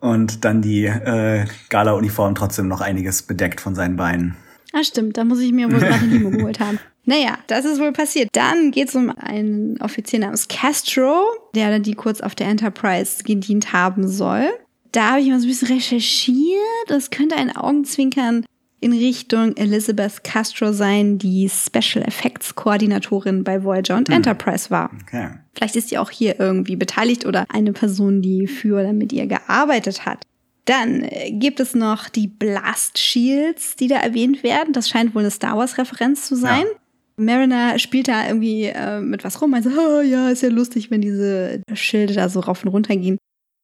Und dann die äh, Gala-Uniform trotzdem noch einiges bedeckt von seinen Beinen. Ah, stimmt, da muss ich mir wohl gerade Limo geholt haben. [laughs] Naja, das ist wohl passiert. Dann geht es um einen Offizier namens Castro, der die kurz auf der Enterprise gedient haben soll. Da habe ich mal so ein bisschen recherchiert. Das könnte ein Augenzwinkern in Richtung Elizabeth Castro sein, die Special Effects Koordinatorin bei Voyager und Enterprise war. Okay. Vielleicht ist sie auch hier irgendwie beteiligt oder eine Person, die für oder mit ihr gearbeitet hat. Dann äh, gibt es noch die Blast Shields, die da erwähnt werden. Das scheint wohl eine Star Wars-Referenz zu sein. Ja. Mariner spielt da irgendwie äh, mit was rum. Also, [laughs] oh, ja, ist ja lustig, wenn diese Schilde da so rauf und runter gehen.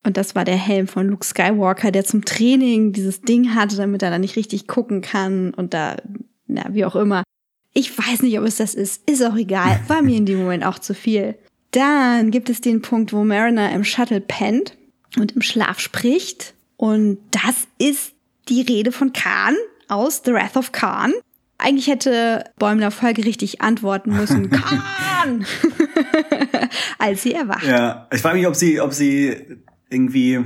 Und das war der Helm von Luke Skywalker, der zum Training dieses Ding hatte, damit er da nicht richtig gucken kann und da, na, wie auch immer. Ich weiß nicht, ob es das ist. Ist auch egal. War mir in dem Moment auch zu viel. Dann gibt es den Punkt, wo Mariner im Shuttle pennt und im Schlaf spricht. Und das ist die Rede von Khan aus The Wrath of Khan. Eigentlich hätte Bäumler folgerichtig antworten müssen, [laughs] Khan! [laughs] Als sie erwacht. Ja, ich frage mich, ob sie, ob sie irgendwie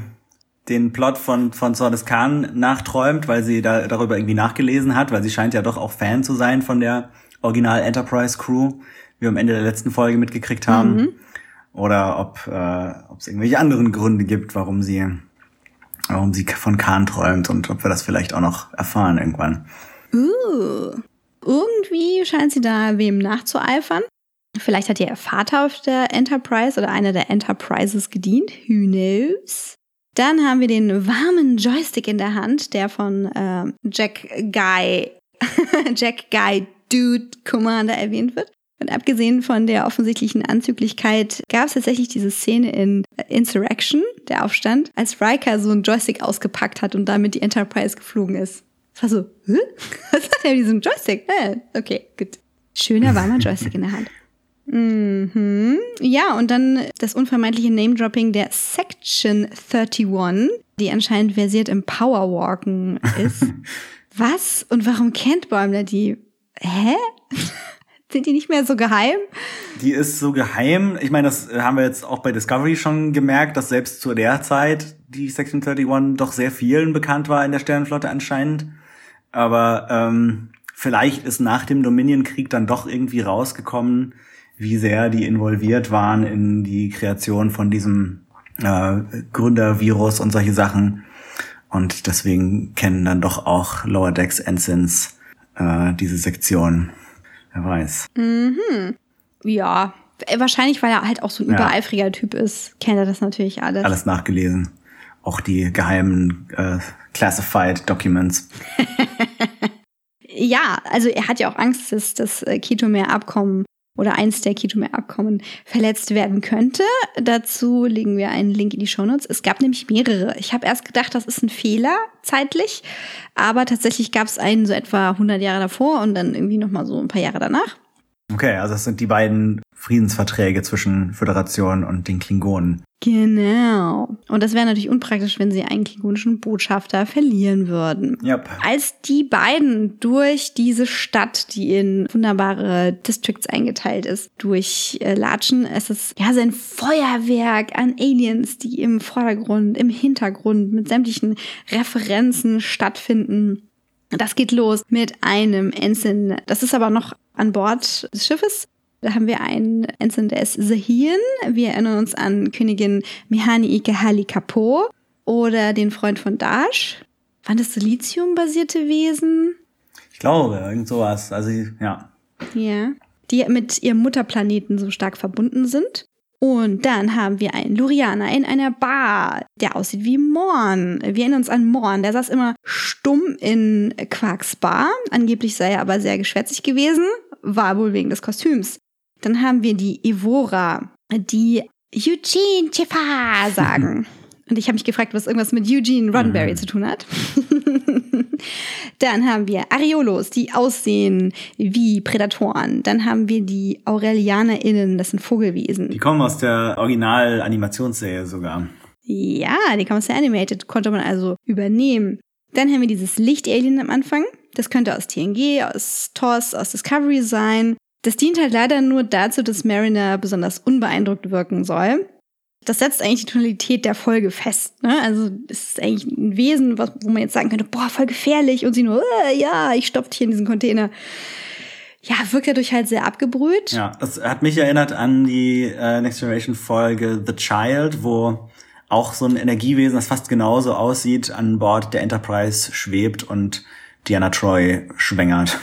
den Plot von, von Sordes Khan nachträumt, weil sie da darüber irgendwie nachgelesen hat, weil sie scheint ja doch auch Fan zu sein von der Original Enterprise Crew, wie wir am Ende der letzten Folge mitgekriegt haben. Mhm. Oder ob äh, ob es irgendwelche anderen Gründe gibt, warum sie warum sie von Khan träumt und ob wir das vielleicht auch noch erfahren irgendwann. Uh, irgendwie scheint sie da wem nachzueifern. Vielleicht hat ihr Vater auf der Enterprise oder einer der Enterprises gedient. Who knows? Dann haben wir den warmen Joystick in der Hand, der von ähm, Jack Guy, [laughs] Jack Guy Dude Commander erwähnt wird. Und abgesehen von der offensichtlichen Anzüglichkeit gab es tatsächlich diese Szene in Insurrection, der Aufstand, als Riker so einen Joystick ausgepackt hat und damit die Enterprise geflogen ist. Das war so, Hä? [laughs] was hat er mit diesem Joystick? Äh, okay, gut. Schöner warmer Joystick in der Hand. Mhm. Ja, und dann das unvermeidliche Name-Dropping der Section 31, die anscheinend versiert im Powerwalken [laughs] ist. Was? Und warum kennt Bäumler die? Hä? [laughs] Sind die nicht mehr so geheim? Die ist so geheim. Ich meine, das haben wir jetzt auch bei Discovery schon gemerkt, dass selbst zu der Zeit die Section 31 doch sehr vielen bekannt war in der Sternenflotte anscheinend. Aber ähm, vielleicht ist nach dem Dominion-Krieg dann doch irgendwie rausgekommen, wie sehr die involviert waren in die Kreation von diesem äh, Gründervirus und solche Sachen. Und deswegen kennen dann doch auch Lower Decks Ensigns äh, diese Sektion. Wer weiß. Mhm. Ja, wahrscheinlich, weil er halt auch so ein Ja. übereifriger Typ ist, kennt er das natürlich alles. Alles nachgelesen. Auch die geheimen äh, Classified Documents. [laughs] Ja, also er hat ja auch Angst, dass das äh, Ketomer-Abkommen oder eins der Ketomer-Abkommen verletzt werden könnte. Dazu legen wir einen Link in die Shownotes. Es gab nämlich mehrere. Ich habe erst gedacht, das ist ein Fehler zeitlich, aber tatsächlich gab es einen so etwa 100 Jahre davor und dann irgendwie noch mal so ein paar Jahre danach. Okay, also das sind die beiden Friedensverträge zwischen Föderation und den Klingonen. Genau. Und das wäre natürlich unpraktisch, wenn sie einen klingonischen Botschafter verlieren würden. Yep. Als die beiden durch diese Stadt, die in wunderbare Districts eingeteilt ist, durchlatschen, es ist ja so ein Feuerwerk an Aliens, die im Vordergrund, im Hintergrund mit sämtlichen Referenzen stattfinden. Das geht los mit einem Ensign. Das ist aber noch an Bord des Schiffes. Da haben wir einen Ensign, der ist Zahian. Wir erinnern uns an Königin Mihani Ikehali Kapo oder den Freund von Dash. Waren das Silizium-basierte Wesen? Ich glaube, irgend sowas. Also, ja. Ja. Die mit ihrem Mutterplaneten so stark verbunden sind. Und dann haben wir einen Lurianer in einer Bar, der aussieht wie Morn. Wir erinnern uns an Morn, der saß immer stumm in Quarks Bar. Angeblich sei er aber sehr geschwätzig gewesen, war wohl wegen des Kostüms. Dann haben wir die Evora, die Eugene Chiffa sagen. [laughs] Und ich habe mich gefragt, was irgendwas mit Eugene Roddenberry zu tun hat. [laughs] Dann haben wir Areolos, die aussehen wie Prädatoren. Dann haben wir die AurelianerInnen, das sind Vogelwesen. Die kommen aus der Original-Animationsserie sogar. Ja, die kommen aus der Animated, konnte man also übernehmen. Dann haben wir dieses Licht-Alien am Anfang. Das könnte aus TNG, aus TOS, aus Discovery sein. Das dient halt leider nur dazu, dass Mariner besonders unbeeindruckt wirken soll. Das setzt eigentlich die Tonalität der Folge fest. Ne? Also es ist eigentlich ein Wesen, was, wo man jetzt sagen könnte, boah, voll gefährlich. Und sie nur, äh, ja, ich stopft hier in diesen Container. Ja, wirkt dadurch halt sehr abgebrüht. Ja, das hat mich erinnert an die äh, Next Generation Folge The Child, wo auch so ein Energiewesen, das fast genauso aussieht, an Bord der Enterprise schwebt und Diana Troy schwängert.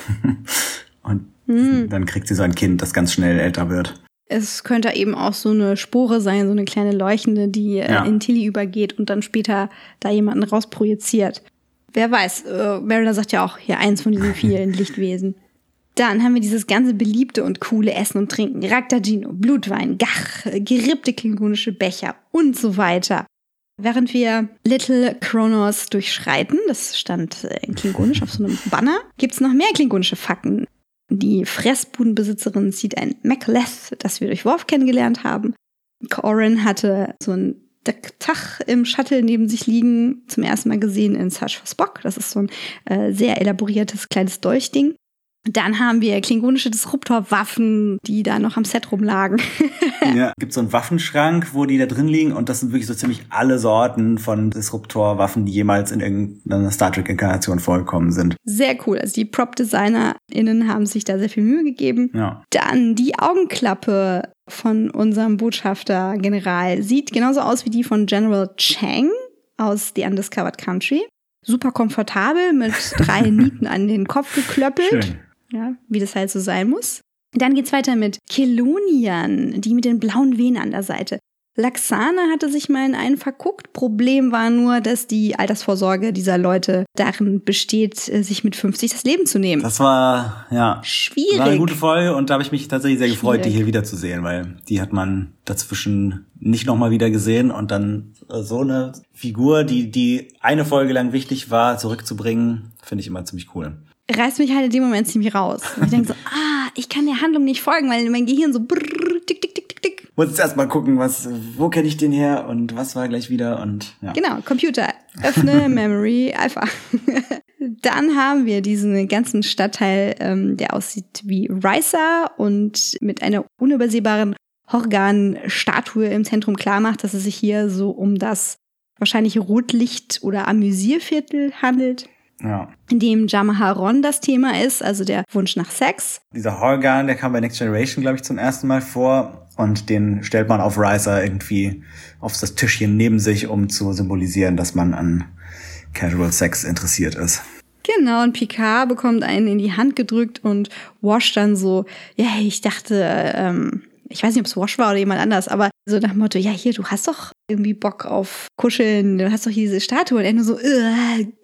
[laughs] und hm. dann kriegt sie so ein Kind, das ganz schnell älter wird. Es könnte eben auch so eine Spore sein, so eine kleine Leuchtende, die äh, ja. in Tilly übergeht und dann später da jemanden rausprojiziert. Wer weiß, äh, Mariner sagt ja auch hier eins von diesen vielen [laughs] Lichtwesen. Dann haben wir dieses ganze beliebte und coole Essen und Trinken. Raktagino, Blutwein, Gach, gerippte klingonische Becher und so weiter. Während wir Little Kronos durchschreiten, das stand äh, in Klingonisch auf so einem Banner, gibt's noch mehr klingonische Fakten. Die Fressbudenbesitzerin sieht ein Macleth, das wir durch Worf kennengelernt haben. Corin hatte so ein Tach im Shuttle neben sich liegen, zum ersten Mal gesehen in Search for Spock. Das ist so ein äh, sehr elaboriertes kleines Dolchding. Dann haben wir klingonische Disruptor-Waffen, die da noch am Set rumlagen. [laughs] ja, gibt so einen Waffenschrank, wo die da drin liegen und das sind wirklich so ziemlich alle Sorten von Disruptor-Waffen, die jemals in irgendeiner Star Trek-Inkarnation vorgekommen sind. Sehr cool. Also die Prop-DesignerInnen haben sich da sehr viel Mühe gegeben. Ja. Dann die Augenklappe von unserem Botschafter General sieht genauso aus wie die von General Chang aus The Undiscovered Country. Super komfortabel mit drei [laughs] Nieten an den Kopf geklöppelt. Schön ja, wie das halt so sein muss. Dann geht's weiter mit Kelonian, die mit den blauen Venen an der Seite. Laxana hatte sich mal in einen verguckt. Problem war nur, dass die Altersvorsorge dieser Leute darin besteht, äh, sich mit 50 das Leben zu nehmen. Das war, ja. Schwierig. War eine gute Folge und da habe ich mich tatsächlich sehr gefreut, die hier wiederzusehen, weil die hat man dazwischen nicht nochmal wieder gesehen und dann äh, so eine Figur, die, die eine Folge lang wichtig war, zurückzubringen, finde ich immer ziemlich cool reißt mich halt in dem Moment ziemlich raus. Und ich denke so, ah, ich kann der Handlung nicht folgen, weil mein Gehirn so brrr, tick, tick, tick, tick, tick. Muss jetzt erstmal gucken, was, wo kenne ich den her und was war gleich wieder und ja. Genau, Computer. Öffne [laughs] Memory Alpha. [laughs] Dann haben wir diesen ganzen Stadtteil, ähm, der aussieht wie Ricer und mit einer unübersehbaren Horgan-Statue im Zentrum klar macht, dass es sich hier so um das wahrscheinlich Rotlicht- oder Amüsierviertel handelt. Ja. In dem Jamaharon das Thema ist, also der Wunsch nach Sex. Dieser Horgan, der kam bei Next Generation, glaube ich, zum ersten Mal vor. Und den stellt man auf Riser irgendwie auf das Tischchen neben sich, um zu symbolisieren, dass man an Casual Sex interessiert ist. Genau, und Picard bekommt einen in die Hand gedrückt und Wash dann so, ja, ich dachte, ähm, ich weiß nicht, ob es Wash war oder jemand anders, aber so nach dem Motto, ja, hier, du hast doch irgendwie Bock auf Kuscheln, du hast doch hier diese Statue. Und er nur so,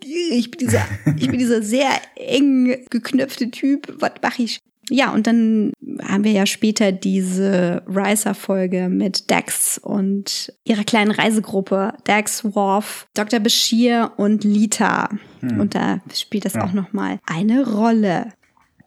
ich bin dieser, [laughs] ich bin dieser sehr eng geknöpfte Typ, was mach ich? Ja, und dann haben wir ja später diese Riser-Folge mit Dax und ihrer kleinen Reisegruppe. Dax, Worf, Dr. Bashir und Lita. Hm. Und da spielt das ja. auch nochmal eine Rolle.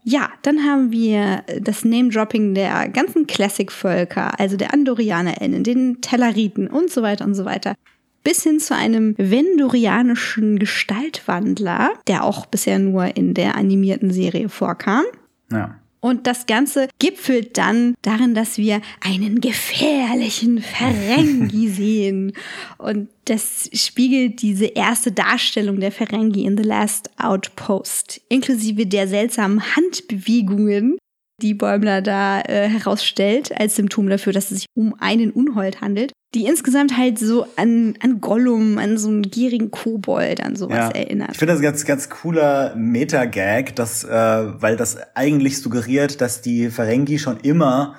Ja, dann haben wir das Name-Dropping der ganzen Classic-Völker, also der AndorianerInnen, den Tellariten und so weiter und so weiter. Bis hin zu einem vendorianischen Gestaltwandler, der auch bisher nur in der animierten Serie vorkam. Ja. Und das Ganze gipfelt dann darin, dass wir einen gefährlichen Ferengi [laughs] sehen. Und das spiegelt diese erste Darstellung der Ferengi in The Last Outpost, inklusive der seltsamen Handbewegungen, die Bäumler da äh, herausstellt, als Symptom dafür, dass es sich um einen Unhold handelt die insgesamt halt so an, an Gollum, an so einen gierigen Kobold, an sowas ja. erinnert. Ich finde das ein ganz, ganz cooler Meta-Gag, dass, äh, weil das eigentlich suggeriert, dass die Ferengi schon immer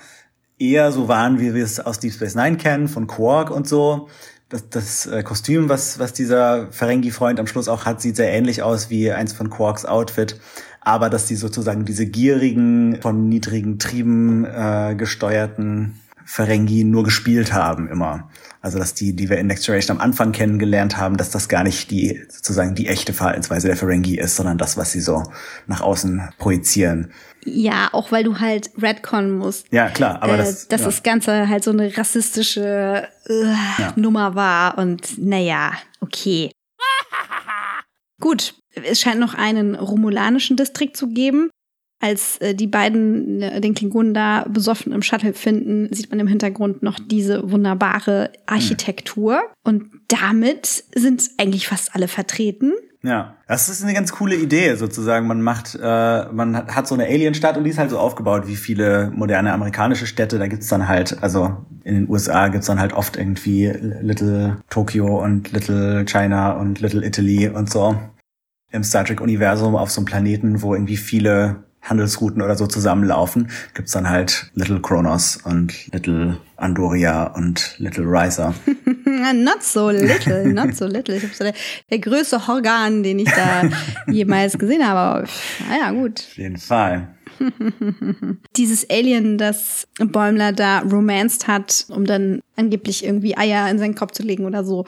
eher so waren, wie wir es aus Deep Space Nine kennen, von Quark und so. Das, das äh, Kostüm, was, was dieser Ferengi-Freund am Schluss auch hat, sieht sehr ähnlich aus wie eins von Quarks Outfit. Aber dass die sozusagen diese gierigen, von niedrigen Trieben äh, gesteuerten Ferengi nur gespielt haben immer. Also dass die, die wir in Next Generation am Anfang kennengelernt haben, dass das gar nicht die sozusagen die echte Verhaltensweise der Ferengi ist, sondern das, was sie so nach außen projizieren. Ja, auch weil du halt Redcon musst. Ja, klar, aber äh, das, dass ja. das Ganze halt so eine rassistische äh, ja. Nummer war und naja, okay. [laughs] Gut, es scheint noch einen romulanischen Distrikt zu geben. Als äh, die beiden äh, den Klingonen da besoffen im Shuttle finden, sieht man im Hintergrund noch diese wunderbare Architektur. Und damit sind eigentlich fast alle vertreten. Ja, das ist eine ganz coole Idee sozusagen. Man macht, äh, man hat, hat so eine Alien-Stadt und die ist halt so aufgebaut wie viele moderne amerikanische Städte. Da gibt's dann halt, also in den USA gibt's dann halt oft irgendwie Little Tokyo und Little China und Little Italy und so. Im Star Trek-Universum auf so einem Planeten, wo irgendwie viele Handelsrouten oder so zusammenlaufen, gibt's dann halt Little Kronos und Little Andoria und Little Riser. [laughs] not so little, not so little. Ich hab so der, der größte Horgan, den ich da [laughs] jemals gesehen habe. Naja, gut. Auf jeden Fall. [laughs] Dieses Alien, das Bäumler da romanced hat, um dann angeblich irgendwie Eier in seinen Kopf zu legen oder so.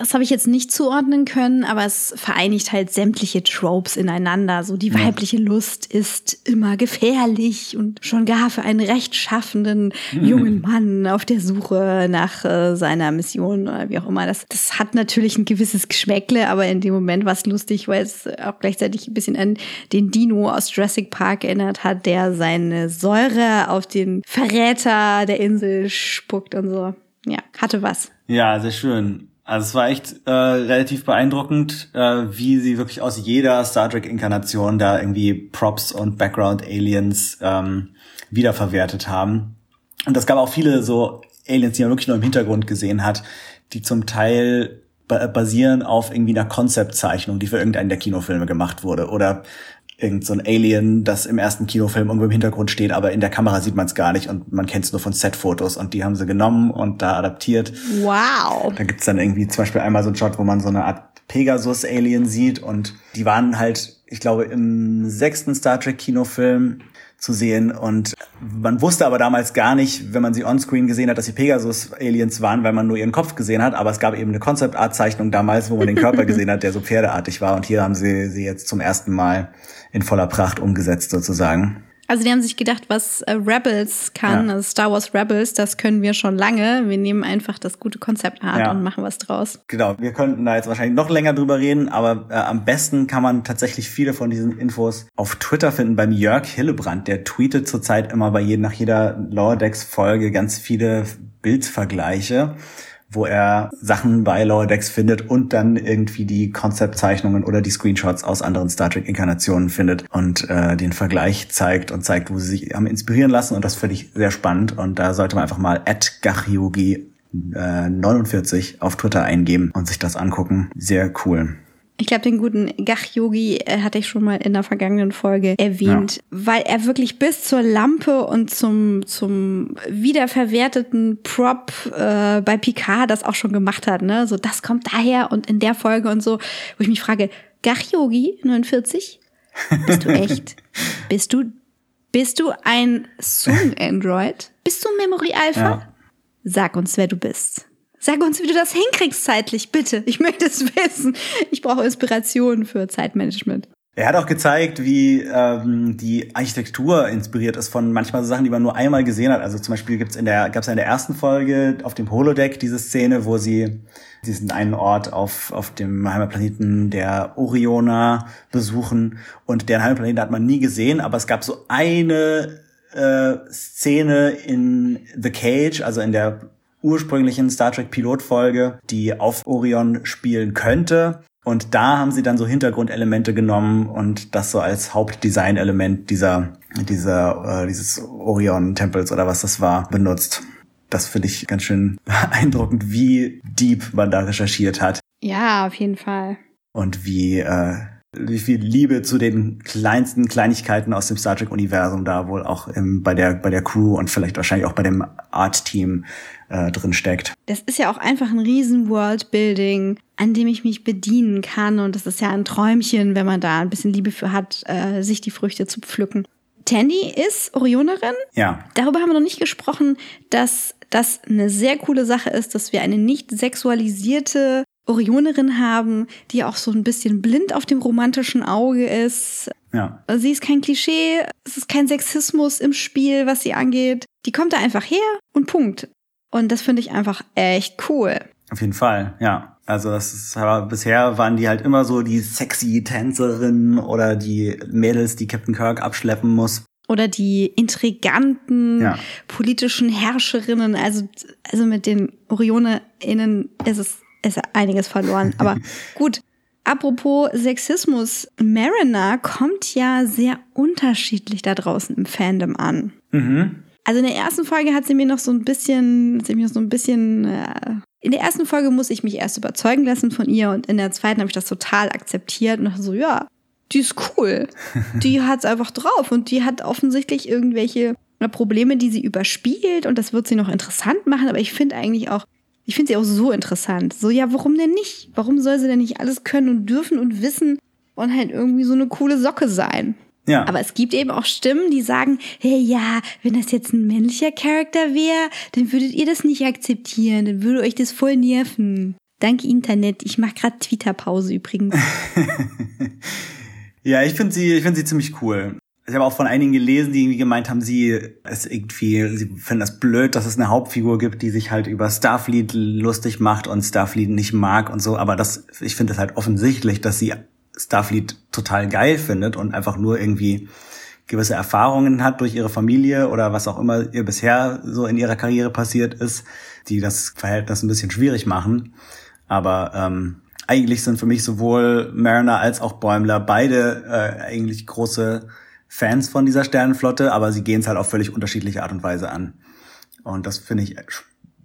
Das habe ich jetzt nicht zuordnen können, aber es vereinigt halt sämtliche Tropes ineinander. So die weibliche Lust ist immer gefährlich und schon gar für einen rechtschaffenden jungen Mann auf der Suche nach äh, seiner Mission oder wie auch immer. Das, das hat natürlich ein gewisses Geschmäckle, aber in dem Moment war es lustig, weil es auch gleichzeitig ein bisschen an den Dino aus Jurassic Park erinnert hat, der seine Säure auf den Verräter der Insel spuckt und so. Ja, hatte was. Ja, sehr schön. Also es war echt äh, relativ beeindruckend, äh, wie sie wirklich aus jeder Star Trek-Inkarnation da irgendwie Props und Background-Aliens ähm, wiederverwertet haben. Und es gab auch viele so Aliens, die man wirklich nur im Hintergrund gesehen hat, die zum Teil ba basieren auf irgendwie einer Konzeptzeichnung, die für irgendeinen der Kinofilme gemacht wurde. Oder irgend so ein Alien, das im ersten Kinofilm irgendwo im Hintergrund steht, aber in der Kamera sieht man es gar nicht und man kennt es nur von Set-Fotos und die haben sie genommen und da adaptiert. Wow. Da gibt's dann irgendwie zum Beispiel einmal so einen Shot, wo man so eine Art Pegasus-Alien sieht und die waren halt, ich glaube, im sechsten Star Trek-Kinofilm zu sehen. Und man wusste aber damals gar nicht, wenn man sie onscreen gesehen hat, dass sie Pegasus-Aliens waren, weil man nur ihren Kopf gesehen hat, aber es gab eben eine Concept-Art-Zeichnung damals, wo man den Körper gesehen hat, der so pferdeartig war. Und hier haben sie sie jetzt zum ersten Mal in voller Pracht umgesetzt sozusagen. Also die haben sich gedacht, was äh, Rebels kann, Ja. also Star Wars Rebels, das können wir schon lange. Wir nehmen einfach das gute Konzept Art Ja. und machen was draus. Genau, wir könnten da jetzt wahrscheinlich noch länger drüber reden, aber äh, am besten kann man tatsächlich viele von diesen Infos auf Twitter finden beim Jörg Hillebrand. Der tweetet zurzeit immer bei jedem, nach jeder Lower Decks Folge ganz viele Bildvergleiche, wo er Sachen bei Lower Decks findet und dann irgendwie die Konzeptzeichnungen oder die Screenshots aus anderen Star Trek Inkarnationen findet und äh, den Vergleich zeigt und zeigt, wo sie sich haben inspirieren lassen und das finde ich sehr spannend und da sollte man einfach mal at Gachyogi äh, 49 auf Twitter eingeben und sich das angucken. Sehr cool. Ich glaube, den guten Gach-Yogi äh, hatte ich schon mal in der vergangenen Folge erwähnt, weil er wirklich bis zur Lampe und zum, zum wiederverwerteten Prop äh, bei Picard das auch schon gemacht hat. Ne? So, das kommt daher und in der Folge und so, wo ich mich frage, Gach-Yogi 49? Bist du [laughs] echt? bist du, bist du ein Song-Android? Bist du ein Memory Alpha? Ja. Sag uns, wer du bist. Sag uns, wie du das hinkriegst zeitlich, bitte. Ich möchte es wissen. Ich brauche Inspiration für Zeitmanagement. Er hat auch gezeigt, wie ähm, die Architektur inspiriert ist von manchmal so Sachen, die man nur einmal gesehen hat. Also zum Beispiel gibt's in der gab's ja in der ersten Folge auf dem Holodeck diese Szene, wo sie diesen einen Ort auf auf dem Heimatplaneten der Orioner besuchen und deren Heimatplaneten hat man nie gesehen, aber es gab so eine äh, Szene in The Cage, also in der ursprünglichen Star Trek Pilotfolge, die auf Orion spielen könnte. Und da haben sie dann so Hintergrundelemente genommen und das so als Hauptdesignelement dieser, dieser, äh, dieses Orion-Tempels oder was das war, benutzt. Das finde ich ganz schön [laughs] beeindruckend, wie deep man da recherchiert hat Ja, auf jeden Fall. und wie, äh, wie viel Liebe zu den kleinsten Kleinigkeiten aus dem Star Trek-Universum da wohl auch im, bei, der, bei der Crew und vielleicht wahrscheinlich auch bei dem Art-Team äh, drin steckt. Das ist ja auch einfach ein riesen Worldbuilding, an dem ich mich bedienen kann. Und das ist ja ein Träumchen, wenn man da ein bisschen Liebe für hat, äh, sich die Früchte zu pflücken. Tandy ist Orionerin. Ja, Darüber haben wir noch nicht gesprochen, dass das eine sehr coole Sache ist, dass wir eine nicht sexualisierte Orionerin haben, die auch so ein bisschen blind auf dem romantischen Auge ist. ja. Sie ist kein Klischee, es ist kein Sexismus im Spiel, was sie angeht. Die kommt da einfach her und Punkt. Und das finde ich einfach echt cool. Auf jeden Fall, ja. Also das ist, aber bisher waren die halt immer so die sexy Tänzerinnen oder die Mädels, die Captain Kirk abschleppen muss. Oder die intriganten Ja. politischen Herrscherinnen. Also, also mit den OrionerInnen ist es ist einiges verloren. [laughs] Aber gut. Apropos Sexismus, Mariner kommt ja sehr unterschiedlich da draußen im Fandom an. Mhm. Also in der ersten Folge hat sie mir noch so ein bisschen, hat sie mir noch so ein bisschen, äh, in der ersten Folge muss ich mich erst überzeugen lassen von ihr und in der zweiten habe ich das total akzeptiert und dachte so, ja, die ist cool. [laughs] Die hat's einfach drauf und die hat offensichtlich irgendwelche Probleme, die sie überspielt und das wird sie noch interessant machen, aber ich finde eigentlich auch, ich finde sie auch so interessant. So, ja, warum denn nicht? Warum soll sie denn nicht alles können und dürfen und wissen und halt irgendwie so eine coole Socke sein? Ja. Aber es gibt eben auch Stimmen, die sagen, hey, ja, wenn das jetzt ein männlicher Charakter wäre, dann würdet ihr das nicht akzeptieren, dann würde euch das voll nerven. Danke Internet. Ich mache gerade Twitter-Pause übrigens. [laughs] Ja, ich finde sie, ich finde sie ziemlich cool. Ich habe auch von einigen gelesen, die irgendwie gemeint haben, sie ist irgendwie, sie finden das blöd, dass es eine Hauptfigur gibt, die sich halt über Starfleet lustig macht und Starfleet nicht mag und so. Aber das, ich finde es halt offensichtlich, dass sie Starfleet total geil findet und einfach nur irgendwie gewisse Erfahrungen hat durch ihre Familie oder was auch immer ihr bisher so in ihrer Karriere passiert ist, die das Verhältnis ein bisschen schwierig machen. Aber ähm, eigentlich sind für mich sowohl Mariner als auch Bäumler beide äh, eigentlich große Fans von dieser Sternenflotte, aber sie gehen es halt auf völlig unterschiedliche Art und Weise an. Und das finde ich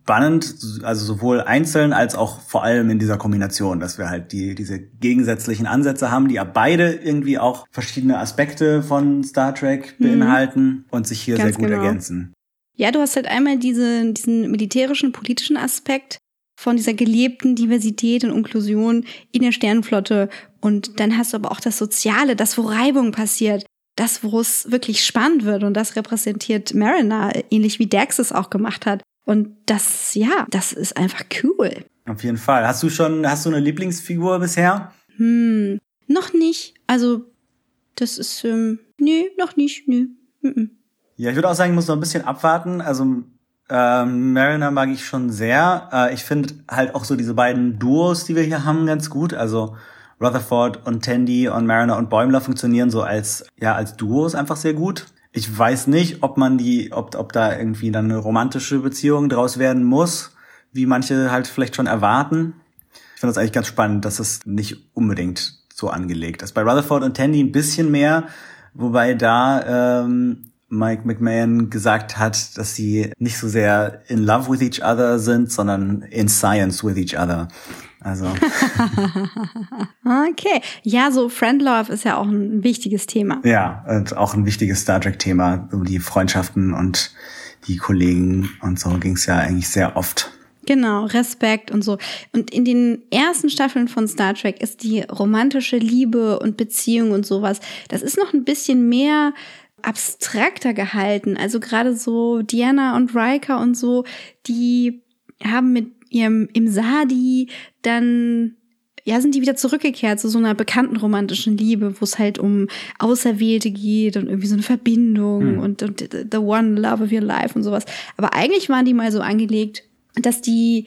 spannend, also sowohl einzeln als auch vor allem in dieser Kombination, dass wir halt die, diese gegensätzlichen Ansätze haben, die ja beide irgendwie auch verschiedene Aspekte von Star Trek beinhalten und sich hier Ganz sehr gut genau. ergänzen. Ja, du hast halt einmal diese, diesen militärischen, politischen Aspekt von dieser gelebten Diversität und Inklusion in der Sternenflotte. Und dann hast du aber auch das Soziale, das, wo Reibung passiert, das, wo es wirklich spannend wird. Und das repräsentiert Mariner, ähnlich wie Dax es auch gemacht hat. Und das, ja, das ist einfach cool. Auf jeden Fall. Hast du schon, hast du eine Lieblingsfigur bisher? Hm, noch nicht. Also, das ist, ähm, nee, noch nicht, nö. Mhm. Ja, ich würde auch sagen, ich muss noch ein bisschen abwarten. Also ähm, Mariner mag ich schon sehr. Äh, ich finde halt auch so diese beiden Duos, die wir hier haben, ganz gut. Also Rutherford und Tandy und Mariner und Bäumler funktionieren so als ja als Duos einfach sehr gut. Ich weiß nicht, ob man die, ob, ob da irgendwie dann eine romantische Beziehung draus werden muss, wie manche halt vielleicht schon erwarten. Ich finde das eigentlich ganz spannend, dass es nicht unbedingt so angelegt ist. Bei Rutherford und Tandy ein bisschen mehr, wobei da ähm, Mike McMahon gesagt hat, dass sie nicht so sehr in love with each other sind, sondern in science with each other. Also [laughs] Okay. Ja, so Friend Love ist ja auch ein wichtiges Thema. ja, und auch ein wichtiges Star Trek-Thema, um die Freundschaften und die Kollegen und so ging's ja eigentlich sehr oft. Genau, Respekt und so. Und in den ersten Staffeln von Star Trek ist die romantische Liebe und Beziehung und sowas, das ist noch ein bisschen mehr abstrakter gehalten. Also gerade so Diana und Riker und so, die haben mit ihrem im Sadi dann ja, sind die wieder zurückgekehrt zu so einer bekannten romantischen Liebe, wo es halt um Auserwählte geht und irgendwie so eine Verbindung Hm. und, und the one love of your life und sowas. Aber eigentlich waren die mal so angelegt, dass die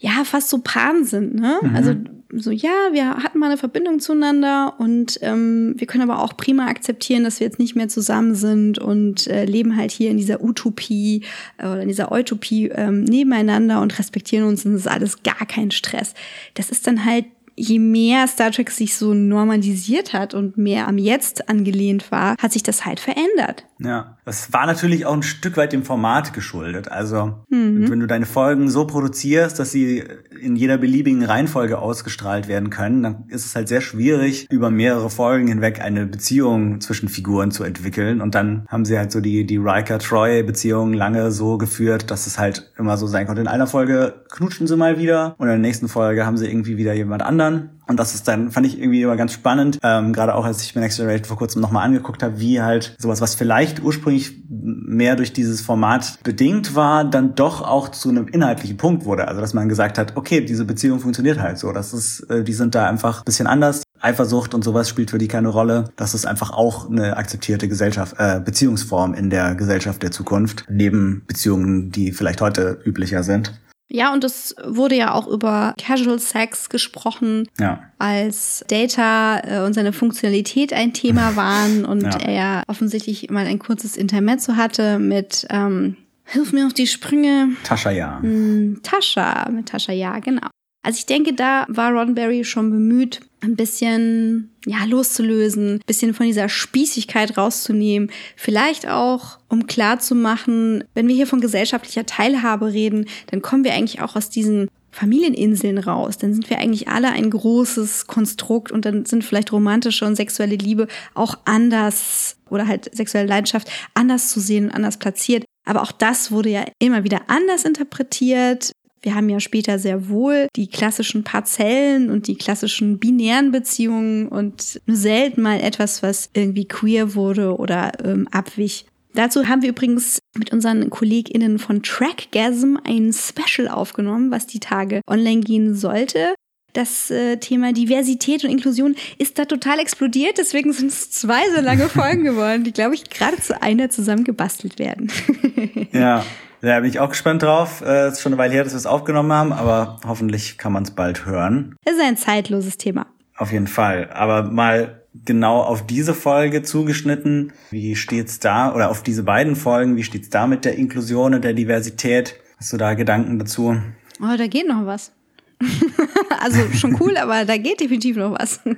ja fast so Paaren sind, ne? Mhm. Also so, ja, wir hatten mal eine Verbindung zueinander und ähm, wir können aber auch prima akzeptieren, dass wir jetzt nicht mehr zusammen sind und äh, leben halt hier in dieser Utopie äh, oder in dieser Utopie ähm, nebeneinander und respektieren uns und es ist alles gar kein Stress. Das ist dann halt je mehr Star Trek sich so normalisiert hat und mehr am Jetzt angelehnt war, hat sich das halt verändert. Ja, das war natürlich auch ein Stück weit dem Format geschuldet. Also, wenn du deine Folgen so produzierst, dass sie in jeder beliebigen Reihenfolge ausgestrahlt werden können, dann ist es halt sehr schwierig, über mehrere Folgen hinweg eine Beziehung zwischen Figuren zu entwickeln. Und dann haben sie halt so die, die Riker-Troy-Beziehung lange so geführt, dass es halt immer so sein konnte. In einer Folge knutschen sie mal wieder und in der nächsten Folge haben sie irgendwie wieder jemand anderen. Und das ist dann, fand ich irgendwie immer ganz spannend, ähm, gerade auch als ich mir Next Generation vor kurzem nochmal angeguckt habe, wie halt sowas, was vielleicht ursprünglich mehr durch dieses Format bedingt war, dann doch auch zu einem inhaltlichen Punkt wurde. Also dass man gesagt hat, okay, diese Beziehung funktioniert halt so. Das ist, äh, die sind da einfach ein bisschen anders. Eifersucht und sowas spielt für die keine Rolle. Das ist einfach auch eine akzeptierte Gesellschaft, äh, Beziehungsform in der Gesellschaft der Zukunft, neben Beziehungen, die vielleicht heute üblicher sind. Ja, und es wurde ja auch über Casual Sex gesprochen, Ja. als Data äh, und seine Funktionalität ein Thema [laughs] waren und Ja. er ja offensichtlich mal ein kurzes Intermezzo hatte mit ähm, Hilf mir auf die Sprünge, Tascha ja. Hm, Tascha, mit Tascha, ja, genau. Also ich denke, da war Roddenberry schon bemüht, ein bisschen ja loszulösen, ein bisschen von dieser Spießigkeit rauszunehmen. Vielleicht auch, um klarzumachen, wenn wir hier von gesellschaftlicher Teilhabe reden, dann kommen wir eigentlich auch aus diesen Familieninseln raus. Dann sind wir eigentlich alle ein großes Konstrukt und dann sind vielleicht romantische und sexuelle Liebe auch anders oder halt sexuelle Leidenschaft anders zu sehen und anders platziert. Aber auch das wurde ja immer wieder anders interpretiert. Wir haben ja später sehr wohl die klassischen Parzellen und die klassischen binären Beziehungen und nur selten mal etwas, was irgendwie queer wurde oder ähm, abwich. Dazu haben wir übrigens mit unseren KollegInnen von Trackgasm ein Special aufgenommen, was die Tage online gehen sollte. Das äh, Thema Diversität und Inklusion ist da total explodiert, deswegen sind es zwei so lange [laughs] Folgen geworden, die, glaube ich, gerade zu einer zusammengebastelt werden. Ja. [laughs] Da bin ich auch gespannt drauf. Äh, ist schon eine Weile her, dass wir es aufgenommen haben, aber hoffentlich kann man es bald hören. Es ist ein zeitloses Thema. Auf jeden Fall. Aber mal genau auf diese Folge zugeschnitten. Wie steht's da? Oder auf diese beiden Folgen, wie steht's da mit der Inklusion und der Diversität? Hast du da Gedanken dazu? Oh, da geht noch was. [laughs] also schon cool, aber da geht definitiv noch was. [laughs]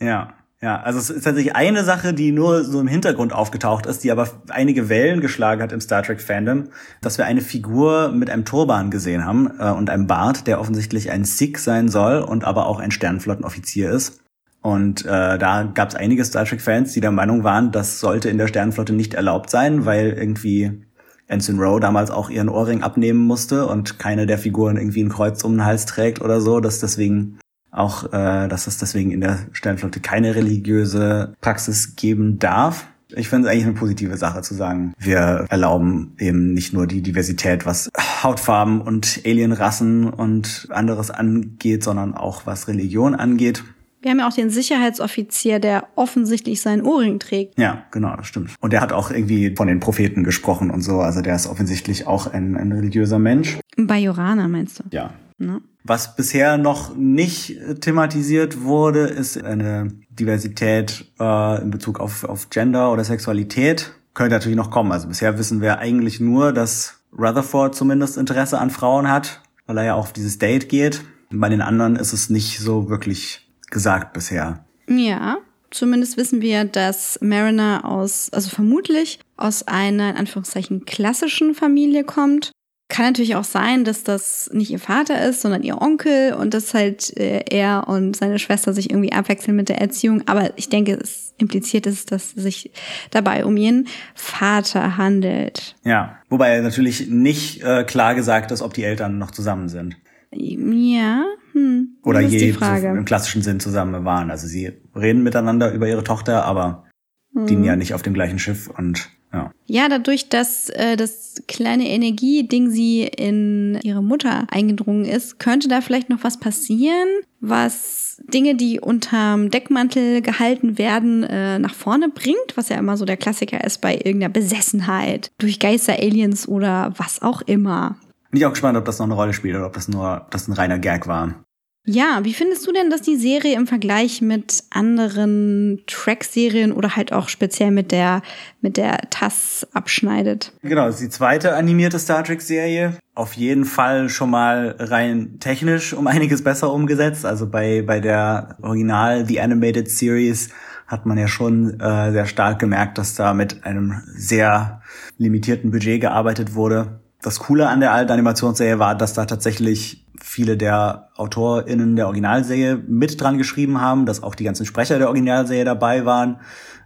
Ja. Ja, also es ist tatsächlich eine Sache, die nur so im Hintergrund aufgetaucht ist, die aber einige Wellen geschlagen hat im Star Trek Fandom, dass wir eine Figur mit einem Turban gesehen haben äh, und einem Bart, der offensichtlich ein Sikh sein soll und aber auch ein Sternenflottenoffizier ist. Und äh, da gab es einige Star Trek-Fans, die der Meinung waren, das sollte in der Sternenflotte nicht erlaubt sein, weil irgendwie Ensign Rowe damals auch ihren Ohrring abnehmen musste und keine der Figuren irgendwie ein Kreuz um den Hals trägt oder so, dass deswegen auch, äh, dass es deswegen in der Sternenflotte keine religiöse Praxis geben darf. Ich finde es eigentlich eine positive Sache zu sagen, wir erlauben eben nicht nur die Diversität, was Hautfarben und Alienrassen und anderes angeht, sondern auch was Religion angeht. Wir haben ja auch den Sicherheitsoffizier, der offensichtlich seinen Ohrring trägt. Ja, genau, das stimmt. Und der hat auch irgendwie von den Propheten gesprochen und so. Also der ist offensichtlich auch ein, ein religiöser Mensch. Bajorana meinst du? Ja. Ne? Was bisher noch nicht thematisiert wurde, ist eine Diversität äh, in Bezug auf, auf Gender oder Sexualität. Könnte natürlich noch kommen. Also bisher wissen wir eigentlich nur, dass Rutherford zumindest Interesse an Frauen hat, weil er ja auch auf dieses Date geht. Bei den anderen ist es nicht so wirklich gesagt bisher. Ja, zumindest wissen wir, dass Mariner aus, also vermutlich aus einer in Anführungszeichen klassischen Familie kommt. Kann natürlich auch sein, dass das nicht ihr Vater ist, sondern ihr Onkel und dass halt äh, er und seine Schwester sich irgendwie abwechseln mit der Erziehung. Aber ich denke, es impliziert ist, dass es sich dabei um ihren Vater handelt. Ja, wobei natürlich nicht äh, klar gesagt ist, ob die Eltern noch zusammen sind. Ja, hm. Oder je im klassischen Sinn zusammen waren. Also sie reden miteinander über ihre Tochter, aber Hm. dienen ja nicht auf dem gleichen Schiff und ja. Ja, dadurch, dass äh, das kleine Energieding sie in ihre Mutter eingedrungen ist, könnte da vielleicht noch was passieren, was Dinge, die unterm Deckmantel gehalten werden, äh, nach vorne bringt, was ja immer so der Klassiker ist bei irgendeiner Besessenheit, durch Geister, Aliens oder was auch immer. Bin ich auch gespannt, ob das noch eine Rolle spielt oder ob das nur ob das ein reiner Gag war. Ja, wie findest du denn, dass die Serie im Vergleich mit anderen Track-Serien oder halt auch speziell mit der, mit der TAS abschneidet? Genau, das ist die zweite animierte Star Trek Serie. Auf jeden Fall schon mal rein technisch um [laughs] einiges besser umgesetzt. Also bei, bei der Original The Animated Series hat man ja schon äh, sehr stark gemerkt, dass da mit einem sehr limitierten Budget gearbeitet wurde. Das Coole an der alten Animationsserie war, dass da tatsächlich viele der AutorInnen der Originalserie mit dran geschrieben haben, dass auch die ganzen Sprecher der Originalserie dabei waren,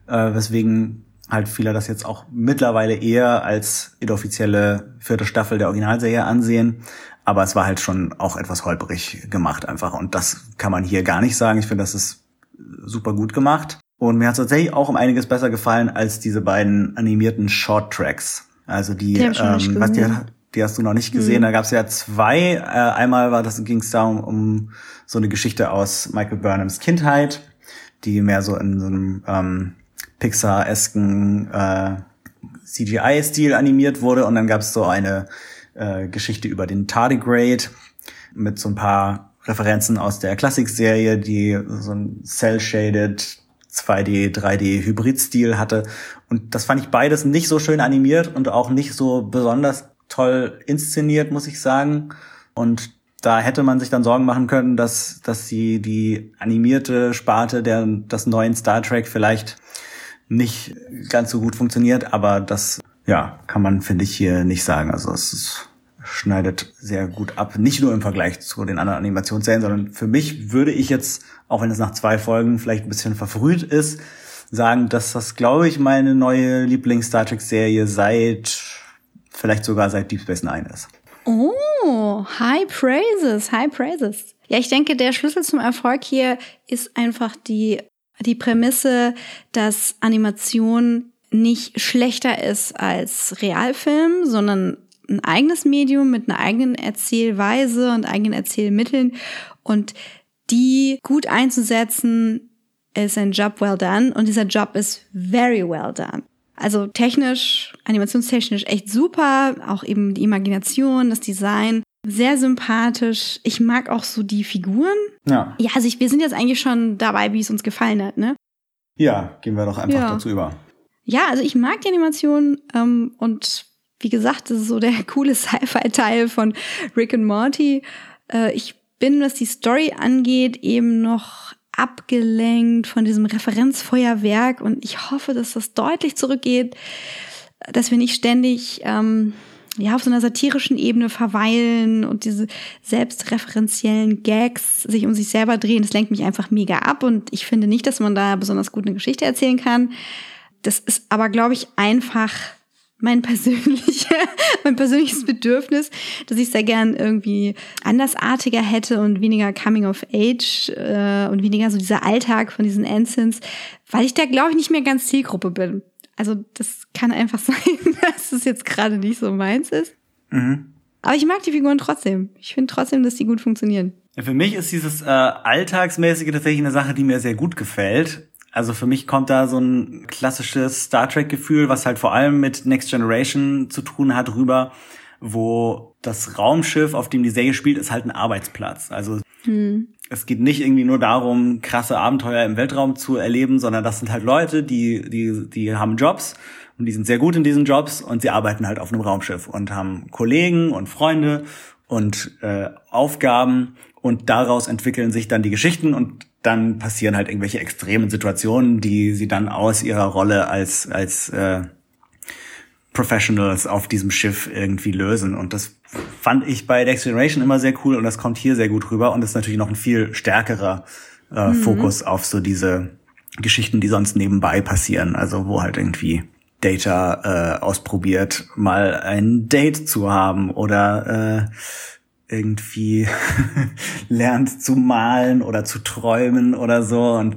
äh, weswegen halt viele das jetzt auch mittlerweile eher als inoffizielle vierte Staffel der Originalserie ansehen. Aber es war halt schon auch etwas holprig gemacht einfach. Und das kann man hier gar nicht sagen. Ich finde, das ist super gut gemacht. Und mir hat es tatsächlich auch um einiges besser gefallen als diese beiden animierten Short Tracks. Also die, Die ähm, was die, die hast du noch nicht gesehen. Da gab es ja zwei. Äh, einmal war das ging es darum um so eine Geschichte aus Michael Burnhams Kindheit, die mehr so in so einem ähm, Pixar-esken äh, CGI-Stil animiert wurde. Und dann gab es so eine äh, Geschichte über den Tardigrade mit so ein paar Referenzen aus der Klassikserie, die so ein Cell-Shaded 2D, 3D Hybrid-Stil hatte. Und das fand ich beides nicht so schön animiert und auch nicht so besonders toll inszeniert, muss ich sagen. Und da hätte man sich dann Sorgen machen können, dass, dass sie die animierte Sparte der, des neuen Star Trek vielleicht nicht ganz so gut funktioniert, aber das, ja, kann man, finde ich, hier nicht sagen. Also es ist, schneidet sehr gut ab. Nicht nur im Vergleich zu den anderen Animationsserien, sondern für mich würde ich jetzt, auch wenn es nach zwei Folgen vielleicht ein bisschen verfrüht ist, sagen, dass das, glaube ich, meine neue Lieblings-Star Trek-Serie seit, vielleicht sogar seit Deep Space Nine ist. Oh, high praises, high praises. Ja, ich denke, der Schlüssel zum Erfolg hier ist einfach die, die Prämisse, dass Animation nicht schlechter ist als Realfilm, sondern ein eigenes Medium mit einer eigenen Erzählweise und eigenen Erzählmitteln und die gut einzusetzen, ist ein Job well done und dieser Job ist very well done. Also technisch, animationstechnisch echt super, auch eben die Imagination, das Design, sehr sympathisch. Ich mag auch so die Figuren. Ja. Ja, also ich, wir sind jetzt eigentlich schon dabei, wie es uns gefallen hat, ne? Ja, gehen wir doch einfach Ja. dazu über. Ja, also ich mag die Animation ähm, und wie gesagt, das ist so der [laughs] coole Sci-Fi-Teil von Rick and Morty. Äh, ich bin, was die Story angeht, eben noch abgelenkt von diesem Referenzfeuerwerk und ich hoffe, dass das deutlich zurückgeht, dass wir nicht ständig ähm, ja auf so einer satirischen Ebene verweilen und diese selbstreferenziellen Gags sich um sich selber drehen. Das lenkt mich einfach mega ab und ich finde nicht, dass man da besonders gut eine Geschichte erzählen kann. Das ist aber, glaube ich, einfach mein persönliche, [laughs] mein persönliches Bedürfnis, dass ich sehr gern irgendwie andersartiger hätte und weniger Coming of Age äh, und weniger so dieser Alltag von diesen Ensigns, weil ich da glaube ich nicht mehr ganz Zielgruppe bin. Also das kann einfach [laughs] sein, dass es jetzt gerade nicht so meins ist. Aber ich mag die Figuren trotzdem. Ich finde trotzdem, dass die gut funktionieren. Ja, Für mich ist dieses äh, Alltagsmäßige tatsächlich eine Sache, die mir sehr gut gefällt. Also für mich kommt da so ein klassisches Star Trek-Gefühl, was halt vor allem mit Next Generation zu tun hat, rüber, wo das Raumschiff, auf dem die Serie spielt, ist halt ein Arbeitsplatz. Also es geht nicht irgendwie nur darum, krasse Abenteuer im Weltraum zu erleben, sondern das sind halt Leute, die, die, die haben Jobs und die sind sehr gut in diesen Jobs und sie arbeiten halt auf einem Raumschiff und haben Kollegen und Freunde und äh, Aufgaben und daraus entwickeln sich dann die Geschichten und dann passieren halt irgendwelche extremen Situationen, die sie dann aus ihrer Rolle als als äh, Professionals auf diesem Schiff irgendwie lösen. Und das fand ich bei Next Generation immer sehr cool und das kommt hier sehr gut rüber und ist natürlich noch ein viel stärkerer äh, Fokus auf so diese Geschichten, die sonst nebenbei passieren. Also wo halt irgendwie Data äh, ausprobiert, mal ein Date zu haben oder äh, irgendwie [laughs] lernt zu malen oder zu träumen oder so. Und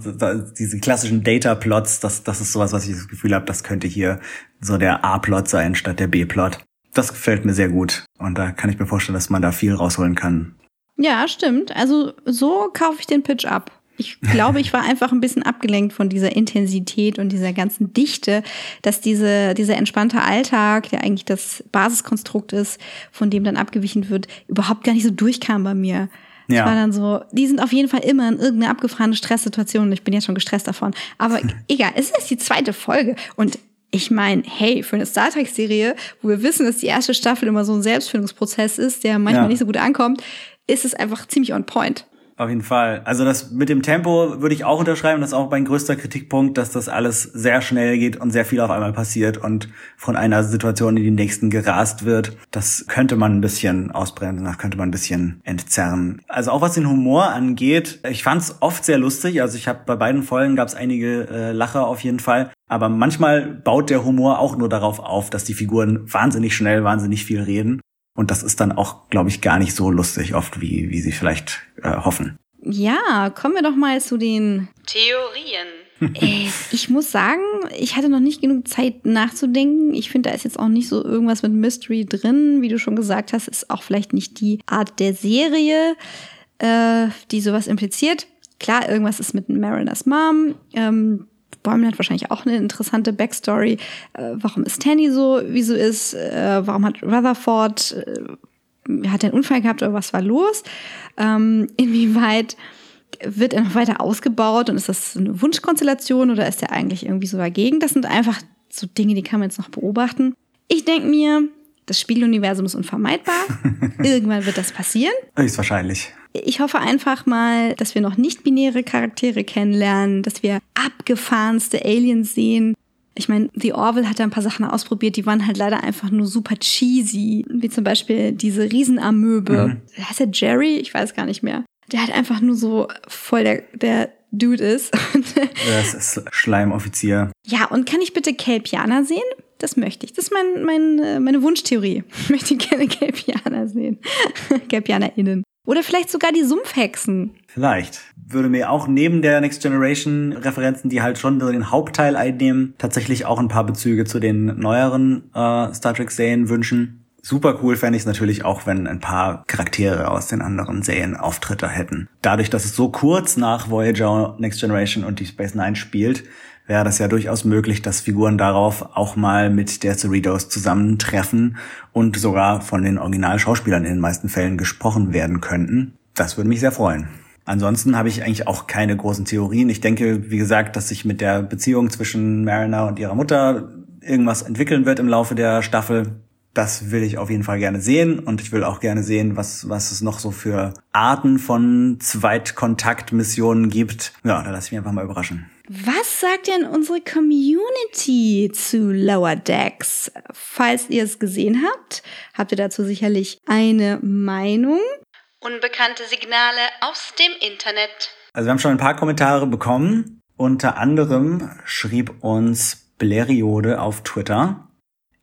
diese klassischen Data-Plots, das, das ist sowas, was ich das Gefühl habe, das könnte hier so der A-Plot sein statt der B-Plot. Das gefällt mir sehr gut. Und da kann ich mir vorstellen, dass man da viel rausholen kann. Ja, stimmt. Also so kaufe ich den Pitch ab. Ich glaube, ich war einfach ein bisschen abgelenkt von dieser Intensität und dieser ganzen Dichte, dass diese, dieser entspannte Alltag, der eigentlich das Basiskonstrukt ist, von dem dann abgewichen wird, überhaupt gar nicht so durchkam bei mir. Es Ja. war dann so, die sind auf jeden Fall immer in irgendeiner abgefahrenen Stresssituation und ich bin jetzt schon gestresst davon. Aber egal, es ist die zweite Folge und ich meine, hey, für eine Star Trek-Serie, wo wir wissen, dass die erste Staffel immer so ein Selbstfindungsprozess ist, der manchmal Ja. nicht so gut ankommt, ist es einfach ziemlich on point. Auf jeden Fall. Also das mit dem Tempo würde ich auch unterschreiben. Das ist auch mein größter Kritikpunkt, dass das alles sehr schnell geht und sehr viel auf einmal passiert und von einer Situation in die nächsten gerast wird. Das könnte man ein bisschen ausbremsen, das könnte man ein bisschen entzerren. Also auch was den Humor angeht, ich fand es oft sehr lustig. Also ich habe bei beiden Folgen gab es einige äh, Lacher auf jeden Fall. Aber manchmal baut der Humor auch nur darauf auf, dass die Figuren wahnsinnig schnell, wahnsinnig viel reden. Und das ist dann auch, glaube ich, gar nicht so lustig oft, wie, wie sie vielleicht äh, hoffen. Ja, kommen wir doch mal zu den. Theorien. Äh, ich muss sagen, ich hatte noch nicht genug Zeit nachzudenken. Ich finde, da ist jetzt auch nicht so irgendwas mit Mystery drin. Wie du schon gesagt hast, ist auch vielleicht nicht die Art der Serie, äh, die sowas impliziert. Klar, irgendwas ist mit Mariners Mom. Ähm, Bäumen hat wahrscheinlich auch eine interessante Backstory. Äh, warum ist Tandy so, wie so ist? Äh, warum hat Rutherford, äh, hat er einen Unfall gehabt oder was war los? Ähm, inwieweit wird er noch weiter ausgebaut und ist das eine Wunschkonstellation oder ist er eigentlich irgendwie so dagegen? Das sind einfach so Dinge, die kann man jetzt noch beobachten. Ich denke mir, das Spieluniversum ist unvermeidbar. [laughs] Irgendwann wird das passieren. Höchstwahrscheinlich. Ich hoffe einfach mal, dass wir noch nicht binäre Charaktere kennenlernen, dass wir abgefahrenste Aliens sehen. Ich meine, The Orville hat da ein paar Sachen ausprobiert, die waren halt leider einfach nur super cheesy. Wie zum Beispiel diese Riesenamöbe. Mhm. Heißt der Jerry? Ich weiß gar nicht mehr. Der halt einfach nur so voll der, der Dude ist. [laughs] das ist Schleimoffizier. Ja, und kann ich bitte Kelpianer sehen? Das möchte ich. Das ist mein, mein, äh, meine Wunschtheorie. [laughs] Ich möchte gerne Kelpianer sehen. [laughs] KelpianerInnen. Oder vielleicht sogar die Sumpfhexen. Vielleicht. Würde mir auch neben der Next Generation Referenzen, die halt schon so den Hauptteil einnehmen, tatsächlich auch ein paar Bezüge zu den neueren äh, Star Trek Serien wünschen. Super cool fände ich es natürlich auch, wenn ein paar Charaktere aus den anderen Serien Auftritte hätten. Dadurch, dass es so kurz nach Voyager, Next Generation und Deep Space Nine spielt, wäre das ja durchaus möglich, dass Figuren darauf auch mal mit der Cerritos zusammentreffen und sogar von den Originalschauspielern in den meisten Fällen gesprochen werden könnten. Das würde mich sehr freuen. Ansonsten habe ich eigentlich auch keine großen Theorien. Ich denke, wie gesagt, dass sich mit der Beziehung zwischen Mariner und ihrer Mutter irgendwas entwickeln wird im Laufe der Staffel das will ich auf jeden Fall gerne sehen und ich will auch gerne sehen, was, was es noch so für Arten von Zweitkontaktmissionen gibt. Ja, da lasse ich mich einfach mal überraschen. Was sagt denn unsere Community zu Lower Decks? Falls ihr es gesehen habt, habt ihr dazu sicherlich eine Meinung. Unbekannte Signale aus dem Internet. Also wir haben schon ein paar Kommentare bekommen. Unter anderem schrieb uns Bleriode auf Twitter.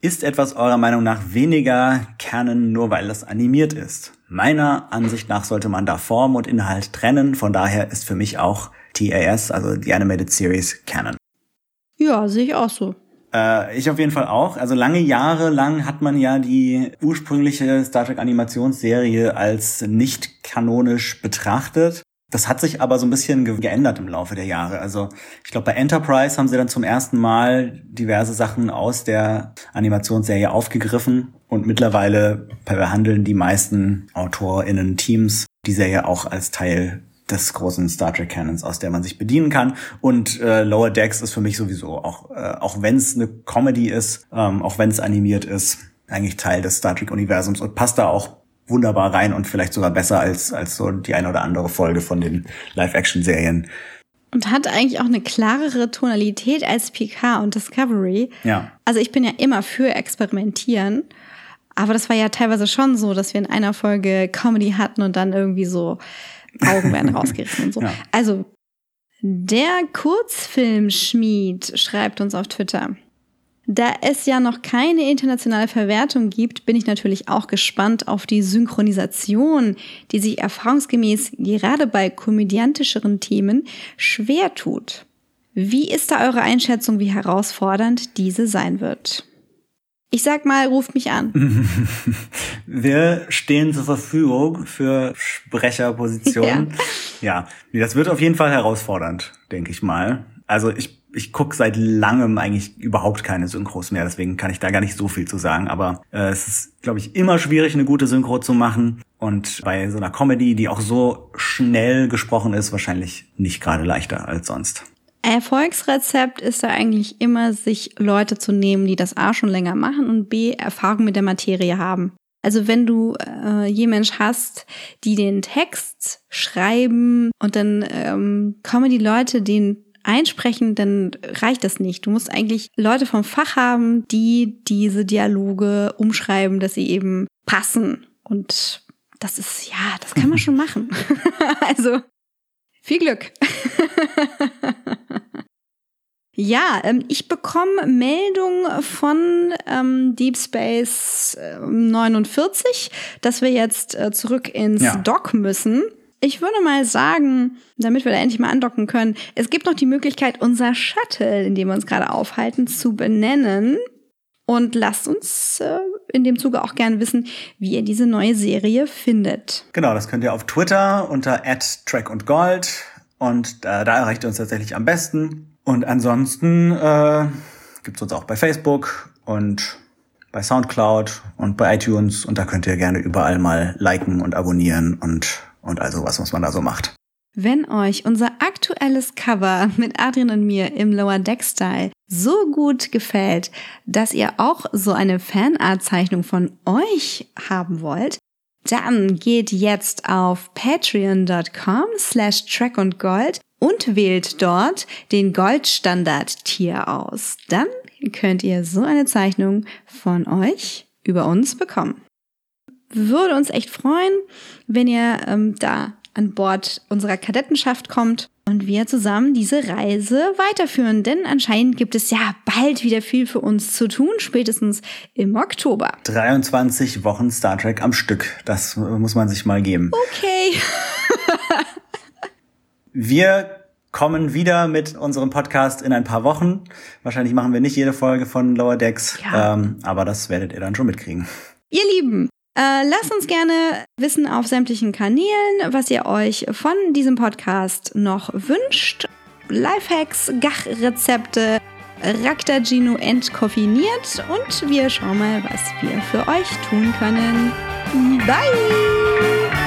Ist etwas eurer Meinung nach weniger Canon, nur weil es animiert ist? Meiner Ansicht nach sollte man da Form und Inhalt trennen. Von daher ist für mich auch TAS, also die Animated Series, Canon. Ja, sehe ich auch so. Äh, ich auf jeden Fall auch. Also lange Jahre lang hat man ja die ursprüngliche Star Trek Animationsserie als nicht kanonisch betrachtet. Das hat sich aber so ein bisschen ge geändert im Laufe der Jahre. Also ich glaube, bei Enterprise haben sie dann zum ersten Mal diverse Sachen aus der Animationsserie aufgegriffen und mittlerweile behandeln die meisten AutorInnen Teams die Serie auch als Teil des großen Star Trek Canons, aus der man sich bedienen kann. Und äh, Lower Decks ist für mich sowieso auch, äh, auch wenn es eine Comedy ist, ähm, auch wenn es animiert ist, eigentlich Teil des Star Trek Universums und passt da auch wunderbar rein und vielleicht sogar besser als, als so die eine oder andere Folge von den Live-Action-Serien. Und hat eigentlich auch eine klarere Tonalität als PK und Discovery. Ja. Also ich bin ja immer für Experimentieren. Aber das war ja teilweise schon so, dass wir in einer Folge Comedy hatten und dann irgendwie so Augen werden [laughs] rausgerissen und so. Ja. Also der Kurzfilmschmied schreibt uns auf Twitter. Da es ja noch keine internationale Verwertung gibt, bin ich natürlich auch gespannt auf die Synchronisation, die sich erfahrungsgemäß gerade bei komödiantischeren Themen schwer tut. Wie ist da eure Einschätzung, wie herausfordernd diese sein wird? Ich sag mal, ruft mich an. [laughs] Wir stehen zur Verfügung für Sprecherpositionen. [laughs] Ja. ja, das wird auf jeden Fall herausfordernd, denke ich mal. Also ich ich gucke seit langem eigentlich überhaupt keine Synchros mehr, deswegen kann ich da gar nicht so viel zu sagen. Aber äh, es ist, glaube ich, immer schwierig, eine gute Synchro zu machen. Und bei so einer Comedy, die auch so schnell gesprochen ist, wahrscheinlich nicht gerade leichter als sonst. Erfolgsrezept ist da eigentlich immer, sich Leute zu nehmen, die das A schon länger machen und B Erfahrung mit der Materie haben. Also wenn du äh, jemand hast, die den Text schreiben und dann ähm, kommen die Leute den einsprechen, dann reicht das nicht. Du musst eigentlich Leute vom Fach haben, die diese Dialoge umschreiben, dass sie eben passen. Und das ist, ja, das kann man [laughs] schon machen. [laughs] also, viel Glück. [laughs] Ja, ähm, ich bekomme Meldung von ähm, Deep Space 49, äh, dass wir jetzt äh, zurück ins ja. Dock müssen. Ich würde mal sagen, damit wir da endlich mal andocken können, es gibt noch die Möglichkeit, unser Shuttle, in dem wir uns gerade aufhalten, zu benennen. Und lasst uns äh, in dem Zuge auch gerne wissen, wie ihr diese neue Serie findet. Genau, das könnt ihr auf Twitter unter @track und Gold und äh, da erreicht ihr uns tatsächlich am besten. Und ansonsten äh, gibt uns auch bei Facebook und bei Soundcloud und bei iTunes und da könnt ihr gerne überall mal liken und abonnieren und, und also was, was man da so macht. Wenn euch unser aktuelles Cover mit Adrian und mir im Lower Deck Style so gut gefällt, dass ihr auch so eine Fanart-Zeichnung von euch haben wollt, dann geht jetzt auf patreon.com slash track und gold und wählt dort den Goldstandard-Tier aus. Dann könnt ihr so eine Zeichnung von euch über uns bekommen. Würde uns echt freuen, wenn ihr ähm, da an Bord unserer Kadettenschaft kommt und wir zusammen diese Reise weiterführen. Denn anscheinend gibt es ja bald wieder viel für uns zu tun, spätestens im Oktober. 23 Wochen Star Trek am Stück. Das muss man sich mal geben. Okay. [laughs] wir kommen wieder mit unserem Podcast in ein paar Wochen. Wahrscheinlich machen wir nicht jede Folge von Lower Decks, ja. ähm, aber das werdet ihr dann schon mitkriegen. Ihr Lieben, äh, lasst uns gerne wissen auf sämtlichen Kanälen, was ihr euch von diesem Podcast noch wünscht. Lifehacks, Gach-Rezepte, Raktagino entkoffiniert und wir schauen mal, was wir für euch tun können. Bye!